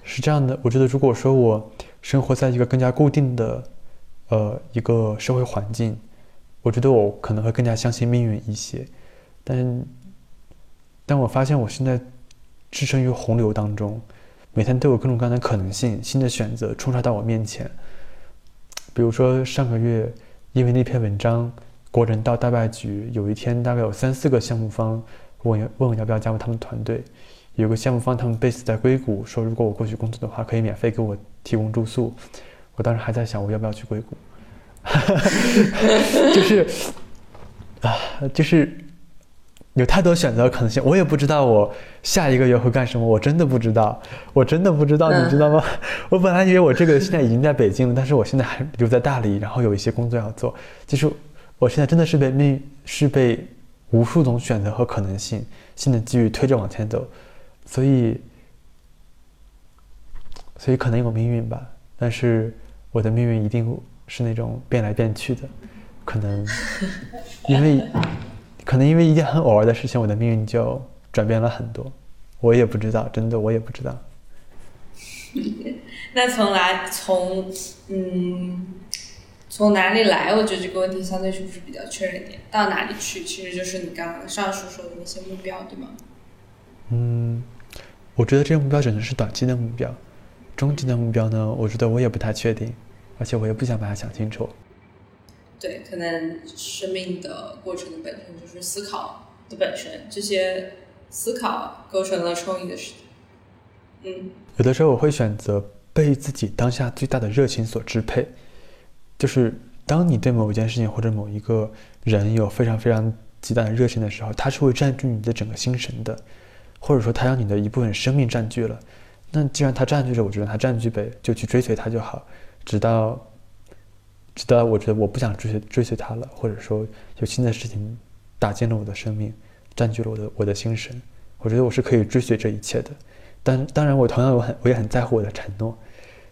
是这样的，我觉得如果说我生活在一个更加固定的呃一个社会环境，我觉得我可能会更加相信命运一些。但但我发现我现在置身于洪流当中，每天都有各种各样的可能性、新的选择冲刷到我面前。比如说上个月，因为那篇文章，国人道大败局，有一天大概有三四个项目方问问我要不要加入他们团队。有个项目方他们 base 在硅谷，说如果我过去工作的话，可以免费给我提供住宿。我当时还在想我要不要去硅谷，就是啊，就是。有太多选择可能性，我也不知道我下一个月会干什么，我真的不知道，我真的不知道，你知道吗？我本来以为我这个现在已经在北京了，但是我现在还留在大理，然后有一些工作要做。就是我现在真的是被命，是被无数种选择和可能性、新的机遇推着往前走，所以，所以可能有命运吧，但是我的命运一定是那种变来变去的，可能因为 可能因为一件很偶尔的事情，我的命运就转变了很多。我也不知道，真的我也不知道。那从来从嗯从哪里来？我觉得这个问题相对是不是比较确认一点？到哪里去，其实就是你刚刚上述说的那些目标，对吗？嗯，我觉得这个目标只能是短期的目标，终极的目标呢，我觉得我也不太确定，而且我也不想把它想清楚。对，可能生命的过程的本身就是思考的本身，这些思考构成了创意的时间。嗯，有的时候我会选择被自己当下最大的热情所支配，就是当你对某一件事情或者某一个人有非常非常极大的热情的时候，它是会占据你的整个心神的。或者说，他让你的一部分生命占据了，那既然他占据着，我觉得他占据呗，就去追随他就好，直到，直到我觉得我不想追随追随他了，或者说有新的事情打进了我的生命，占据了我的我的心神，我觉得我是可以追随这一切的。但当然，我同样我很我也很在乎我的承诺，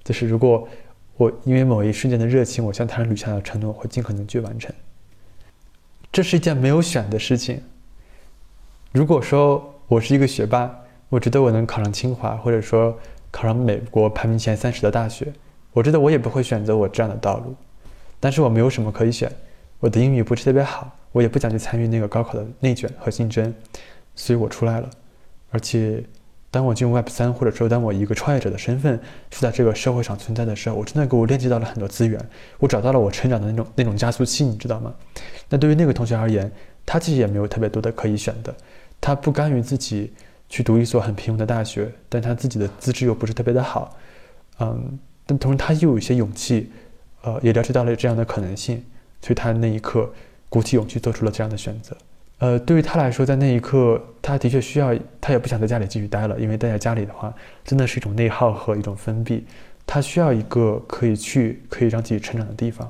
就是如果我因为某一瞬间的热情，我向他人捋下了承诺，会尽可能去完成。这是一件没有选的事情。如果说。我是一个学霸，我觉得我能考上清华，或者说考上美国排名前三十的大学，我觉得我也不会选择我这样的道路。但是我没有什么可以选，我的英语不是特别好，我也不想去参与那个高考的内卷和竞争，所以我出来了。而且，当我进入 Web 三，或者说当我一个创业者的身份是在这个社会上存在的时候，我真的给我链接到了很多资源，我找到了我成长的那种那种加速器，你知道吗？那对于那个同学而言，他其实也没有特别多的可以选的。他不甘于自己去读一所很平庸的大学，但他自己的资质又不是特别的好，嗯，但同时他又有一些勇气，呃，也了解到了这样的可能性，所以他那一刻鼓起勇气做出了这样的选择。呃，对于他来说，在那一刻，他的确需要，他也不想在家里继续待了，因为待在家里的话，真的是一种内耗和一种封闭。他需要一个可以去、可以让自己成长的地方，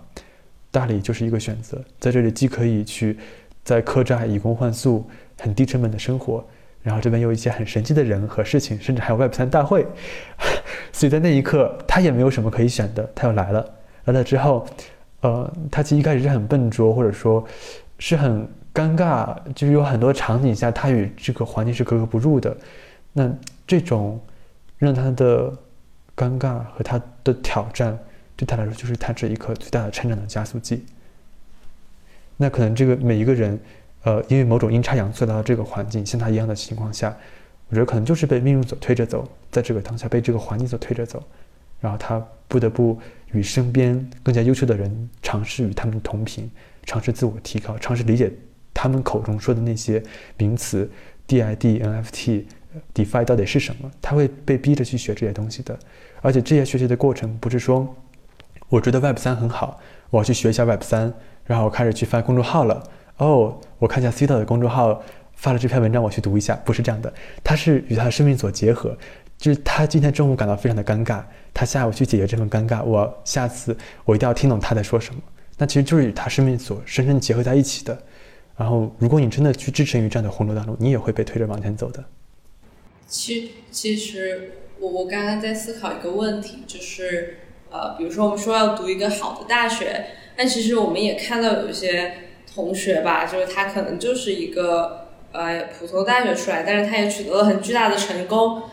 大理就是一个选择。在这里，既可以去在客栈以工换宿。很低成本的生活，然后这边有一些很神奇的人和事情，甚至还有 Web 三大会，所以在那一刻他也没有什么可以选的，他又来了。来了之后，呃，他其实一开始是很笨拙，或者说是很尴尬，就是有很多场景下他与这个环境是格格不入的。那这种让他的尴尬和他的挑战，对他来说就是他这一刻最大的成长的加速剂。那可能这个每一个人。呃，因为某种阴差阳错来到这个环境，像他一样的情况下，我觉得可能就是被命运所推着走，在这个当下被这个环境所推着走，然后他不得不与身边更加优秀的人尝试与他们同频，尝试自我提高，尝试理解他们口中说的那些名词，DID、NFT、DeFi 到底是什么？他会被逼着去学这些东西的，而且这些学习的过程不是说我觉得 Web 三很好，我要去学一下 Web 三，然后我开始去翻公众号了。哦，我看一下 C 道的公众号发了这篇文章，我去读一下。不是这样的，他是与他的生命所结合，就是他今天中午感到非常的尴尬，他下午去解决这份尴尬。我下次我一定要听懂他在说什么。那其实就是与他生命所深深结合在一起的。然后，如果你真的去置身于这样的洪流当中，你也会被推着往前走的。其其实，我我刚刚在思考一个问题，就是呃，比如说我们说要读一个好的大学，但其实我们也看到有一些。同学吧，就是他可能就是一个呃普通大学出来，但是他也取得了很巨大的成功。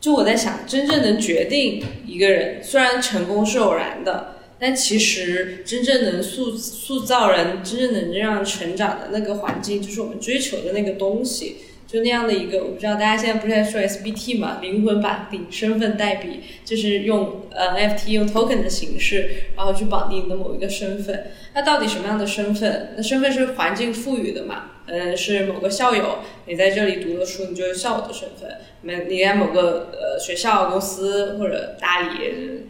就我在想，真正能决定一个人，虽然成功是偶然的，但其实真正能塑塑造人，真正能让成长的那个环境，就是我们追求的那个东西。就那样的一个，我不知道大家现在不是在说 SBT 嘛？灵魂绑定、身份代币，就是用呃 FT 用 token 的形式，然后去绑定你的某一个身份。那到底什么样的身份？那身份是环境赋予的嘛？嗯，是某个校友，你在这里读的书，你就是校友的身份。没，你在某个呃学校、公司或者大理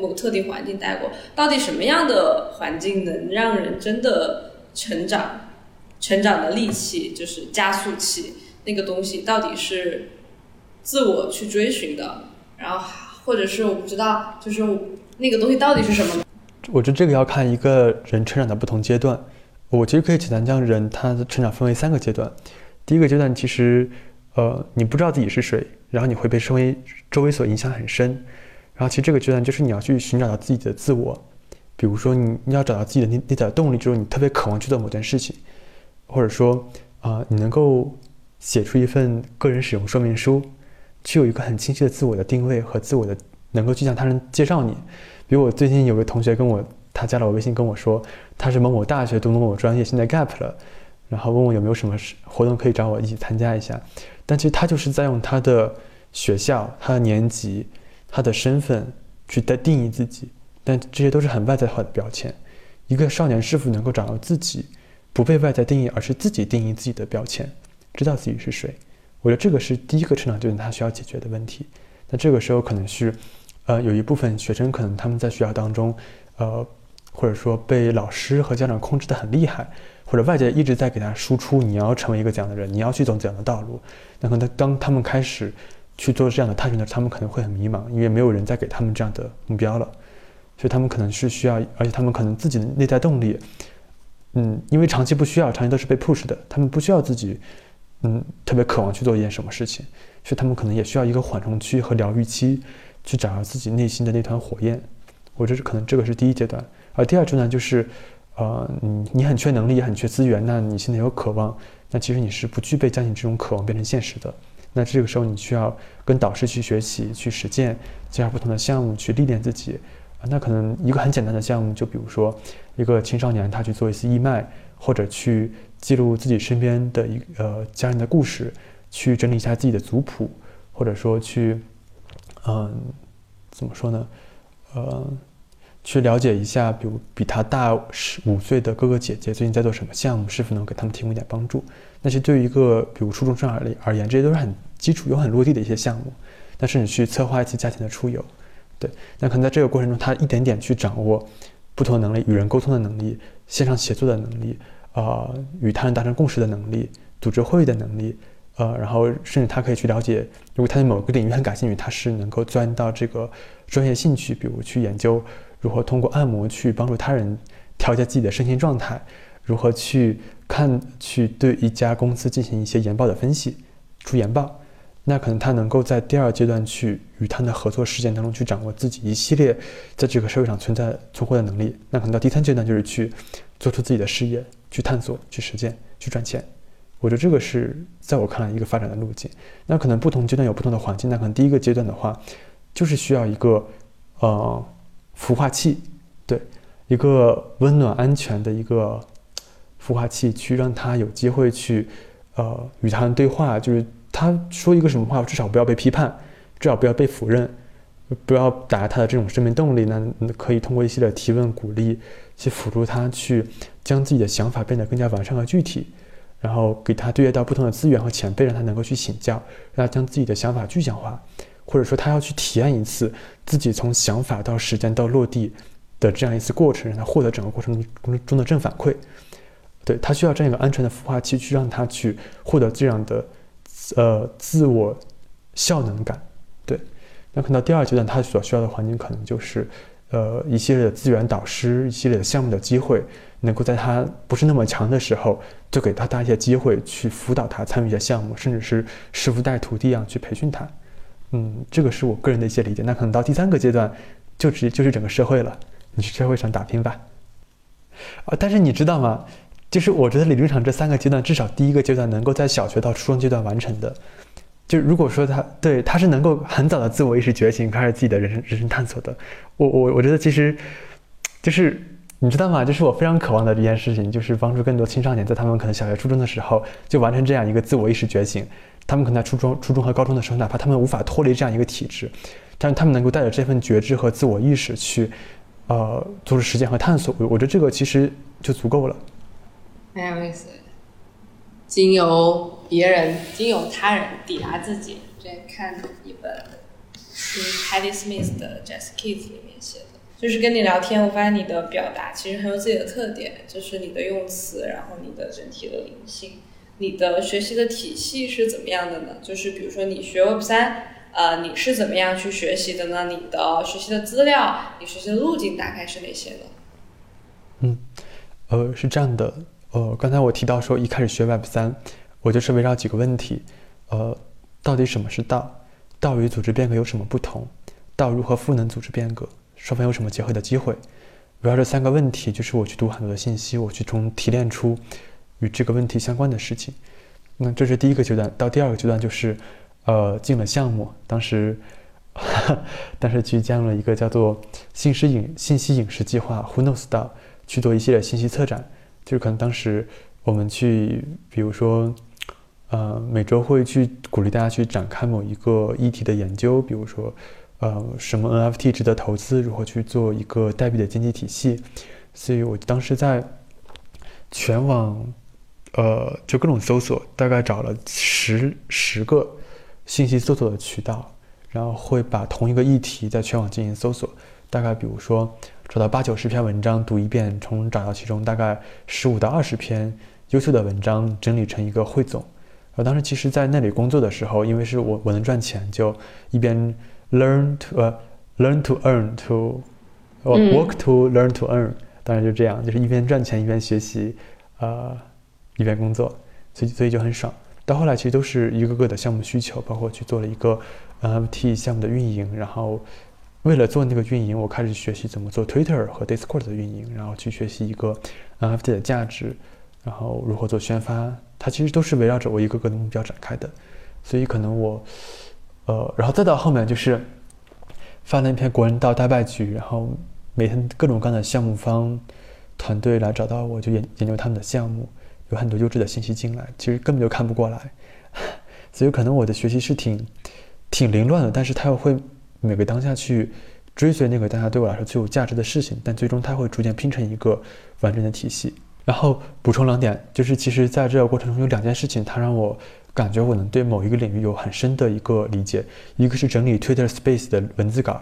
某特定环境待过，到底什么样的环境能让人真的成长？成长的利器就是加速器。那个东西到底是自我去追寻的，然后或者是我不知道，就是那个东西到底是什么？我觉得这个要看一个人成长的不同阶段。我其实可以简单将人他的成长分为三个阶段。第一个阶段其实，呃，你不知道自己是谁，然后你会被周围周围所影响很深。然后其实这个阶段就是你要去寻找到自己的自我。比如说你你要找到自己的那那点动力，就是你特别渴望去做某件事情，或者说啊、你能够写出一份个人使用说明书，具有一个很清晰的自我的定位和自我的能够去向他人介绍你。比如我最近有个同学跟我，他加了我微信跟我说，他是某某大学读某某专业，现在 gap 了，然后问我有没有什么活动可以找我一起参加一下。但其实他就是在用他的学校、他的年级、他的身份去在定义自己，但这些都是很外在化的标签。一个少年是否能够找到自己，不被外在定义，而是自己定义自己的标签，知道自己是谁？我觉得这个是第一个成长阶段他需要解决的问题。那这个时候可能是，呃，有一部分学生可能他们在学校当中，呃，或者说被老师和家长控制得很厉害，或者外界一直在给他输出你要成为一个怎样的人，你要去走怎样的道路。那可能当他们开始去做这样的探寻的时候，他们可能会很迷茫，因为没有人再给他们这样的目标了，所以他们可能是需要，而且他们可能自己的内在动力，嗯，因为长期不需要，长期都是被 push 的，他们不需要自己，嗯，特别渴望去做一件什么事情，所以他们可能也需要一个缓冲区和疗愈期，去找到自己内心的那团火焰。我觉得可能这个是第一阶段，而第二阶段就是，呃，你你很缺能力，也很缺资源，那你现在有渴望，那其实你是不具备将你这种渴望变成现实的。那这个时候你需要跟导师去学习、去实践，加入不同的项目去历练自己。啊，那可能一个很简单的项目，就比如说一个青少年他去做一次义卖，或者去记录自己身边的一呃家人的故事，去整理一下自己的族谱，或者说去，嗯，怎么说呢？呃，去了解一下，比如比他大十五岁的哥哥姐姐最近在做什么项目，是否能给他们提供一点帮助。那些对于一个比如初中生而而言，这些都是很基础又很落地的一些项目。但是你去策划一次家庭的出游，对，那可能在这个过程中，他一点点去掌握不同能力，与人沟通的能力，线上协作的能力，啊、与他人达成共识的能力，组织会议的能力，呃，然后甚至他可以去了解，如果他对某个领域很感兴趣，他是能够钻到这个专业兴趣，比如去研究如何通过按摩去帮助他人调节自己的身心状态，如何去看去对一家公司进行一些研报的分析，出研报。那可能他能够在第二阶段去与他的合作实践当中去掌握自己一系列在这个社会上存在存活的能力。那可能到第三阶段就是去做出自己的事业，去探索、去实践、去赚钱。我觉得这个是在我看来一个发展的路径。那可能不同阶段有不同的环境。那可能第一个阶段的话，就是需要一个呃孵化器，对，一个温暖安全的一个孵化器，去让他有机会去呃与他人对话，就是他说一个什么话，至少不要被批判，至少不要被否认，不要打压他的这种生命动力。那可以通过一系列提问、鼓励，去辅助他去将自己的想法变得更加完善和具体。然后给他对接到不同的资源和前辈，让他能够去请教，让他将自己的想法具象化，或者说他要去体验一次自己从想法到实践到落地的这样一次过程，让他获得整个过程中中的正反馈。对他需要这样一个安全的孵化器，去让他去获得这样的呃自我效能感。对，那可能到第二阶段，他所需要的环境可能就是呃一系列的资源导师，一系列的项目的机会。能够在他不是那么强的时候，就给他搭一些机会去辅导他参与一些项目，甚至是师傅带徒弟一样去培训他。嗯，这个是我个人的一些理解。那可能到第三个阶段，就直接就是整个社会了，你去社会上打拼吧。啊，但是你知道吗？就是我觉得理论上这三个阶段，至少第一个阶段能够在小学到初中阶段完成的。就如果说他对他是能够很早的自我意识觉醒，开始自己的人生人生探索的，我我我觉得其实就是。你知道吗？就是我非常渴望的一件事情，就是帮助更多青少年在他们可能小学、初中的时候就完成这样一个自我意识觉醒。他们可能在初中、初中和高中的时候，哪怕他们无法脱离这样一个体制，但是他们能够带着这份觉知和自我意识去，呃，做出实践和探索。我觉得这个其实就足够了。蛮有意思，经由别人、经由他人抵达自己。之前看一本是 Patti Smith 的《Just Kids》里面写的。就是跟你聊天，我发现你的表达其实很有自己的特点，就是你的用词，然后你的整体的灵性，你的学习的体系是怎么样的呢？就是比如说你学 Web 三，呃，你是怎么样去学习的呢？你的学习的资料，你学习的路径大概是哪些呢？嗯，呃，是这样的，呃，刚才我提到说一开始学 Web 三，我就是围绕几个问题，呃，到底什么是道？道与组织变革有什么不同？道如何赋能组织变革？双方有什么结合的机会？围绕这三个问题，就是我去读很多的信息，我去从提炼出与这个问题相关的事情。那这是第一个阶段，到第二个阶段就是呃进了项目，当时 当时去加入了一个叫做信息影信息影视计划 Who Knows 到去做一系列信息策展，就是可能当时我们去，比如说。呃，每周会去鼓励大家去展开某一个议题的研究，比如说，呃，什么 NFT 值得投资，如何去做一个代币的经济体系。所以我当时在全网，呃，就各种搜索，大概找了十十个信息搜索的渠道，然后会把同一个议题在全网进行搜索，大概比如说找到八九十篇文章读一遍，从找到其中大概十五到二十篇优秀的文章整理成一个汇总。我当时其实，在那里工作的时候，因为是我我能赚钱，就一边 learn to 呃 learn to earn to，呃 work to learn to earn，当然就这样，就是一边赚钱一边学习，呃一边工作，所以所以就很爽。到后来其实都是一个个的项目需求，包括去做了一个 NFT 项目的运营，然后为了做那个运营，我开始学习怎么做 Twitter 和 Discord 的运营，然后去学习一个 NFT 的价值，然后如何做宣发。它其实都是围绕着我一个个的目标展开的，所以可能我，呃，然后再到后面就是发了一篇国人道大败局，然后每天各种各样的项目方团队来找到我，就研研究他们的项目，有很多优质的信息进来，其实根本就看不过来，所以可能我的学习是挺挺凌乱的，但是他又会每个当下去追随那个当下对我来说最有价值的事情，但最终它会逐渐拼成一个完整的体系。然后补充两点，就是其实在这个过程中有两件事情，它让我感觉我能对某一个领域有很深的一个理解。一个是整理 Twitter Space 的文字稿，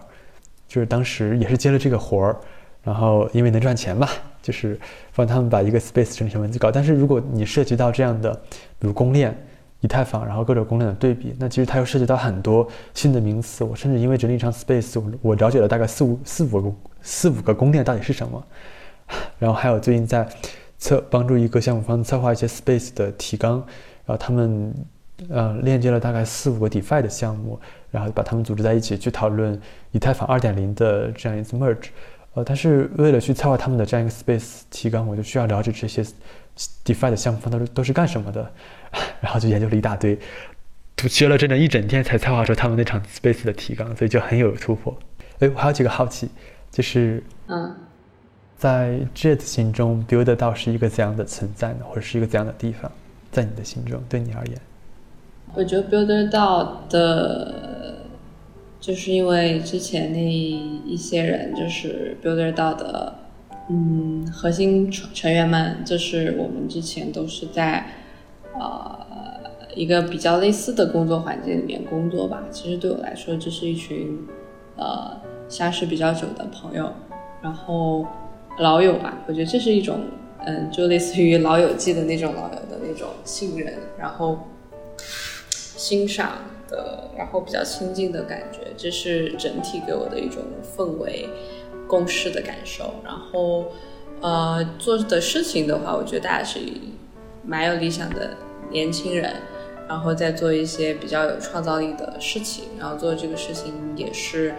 就是当时也是接了这个活儿，然后因为能赚钱嘛，就是帮他们把一个 Space 整理成文字稿。但是如果你涉及到这样的，比如公链、以太坊，然后各种公链的对比，那其实它又涉及到很多新的名词。我甚至因为整理一场 Space，我我了解了大概四五四五个四五个公链到底是什么。然后还有最近在。策帮助一个项目方策划一些 Space 的提纲，然后他们呃链接了大概四五个 DeFi 的项目，然后把他们组织在一起去讨论以太坊二点零的这样一次 Merge，呃，但是为了去策划他们的这样一个 Space 提纲，我就需要了解这些 DeFi 的项目方都是都是干什么的，然后就研究了一大堆，学了整整一整天才策划出他们那场 Space 的提纲，所以就很有突破。哎，我还有几个好奇，就是嗯。在 Jet 心中，Build 到是一个怎样的存在呢？或者是一个怎样的地方，在你的心中，对你而言？我觉得 Build 到的，就是因为之前那一些人，就是 Build 到的，嗯，核心成成员们，就是我们之前都是在呃一个比较类似的工作环境里面工作吧。其实对我来说，这是一群呃相识比较久的朋友，然后。老友吧，我觉得这是一种，嗯，就类似于老友记的那种老友的那种信任，然后欣赏的，然后比较亲近的感觉，这是整体给我的一种氛围、共识的感受。然后，呃，做的事情的话，我觉得大家是蛮有理想的年轻人，然后再做一些比较有创造力的事情，然后做这个事情也是，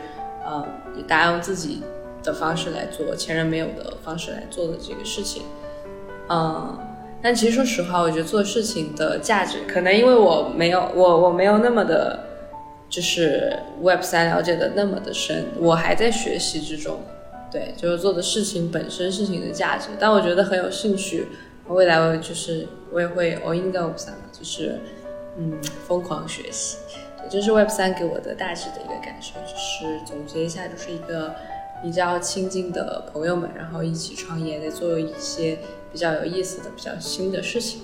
呃，大家用自己。的方式来做前人没有的方式来做的这个事情，嗯，但其实说实话，我觉得做事情的价值，可能因为我没有我我没有那么的，就是 Web 三了解的那么的深，我还在学习之中，对，就是做的事情本身事情的价值，但我觉得很有兴趣，未来我就是我也会 all in 在 Web 三嘛，就是嗯疯狂学习，对，这是 Web 三给我的大致的一个感受，就是总结一下，就是一个。比较亲近的朋友们，然后一起创业，在做一些比较有意思的、比较新的事情。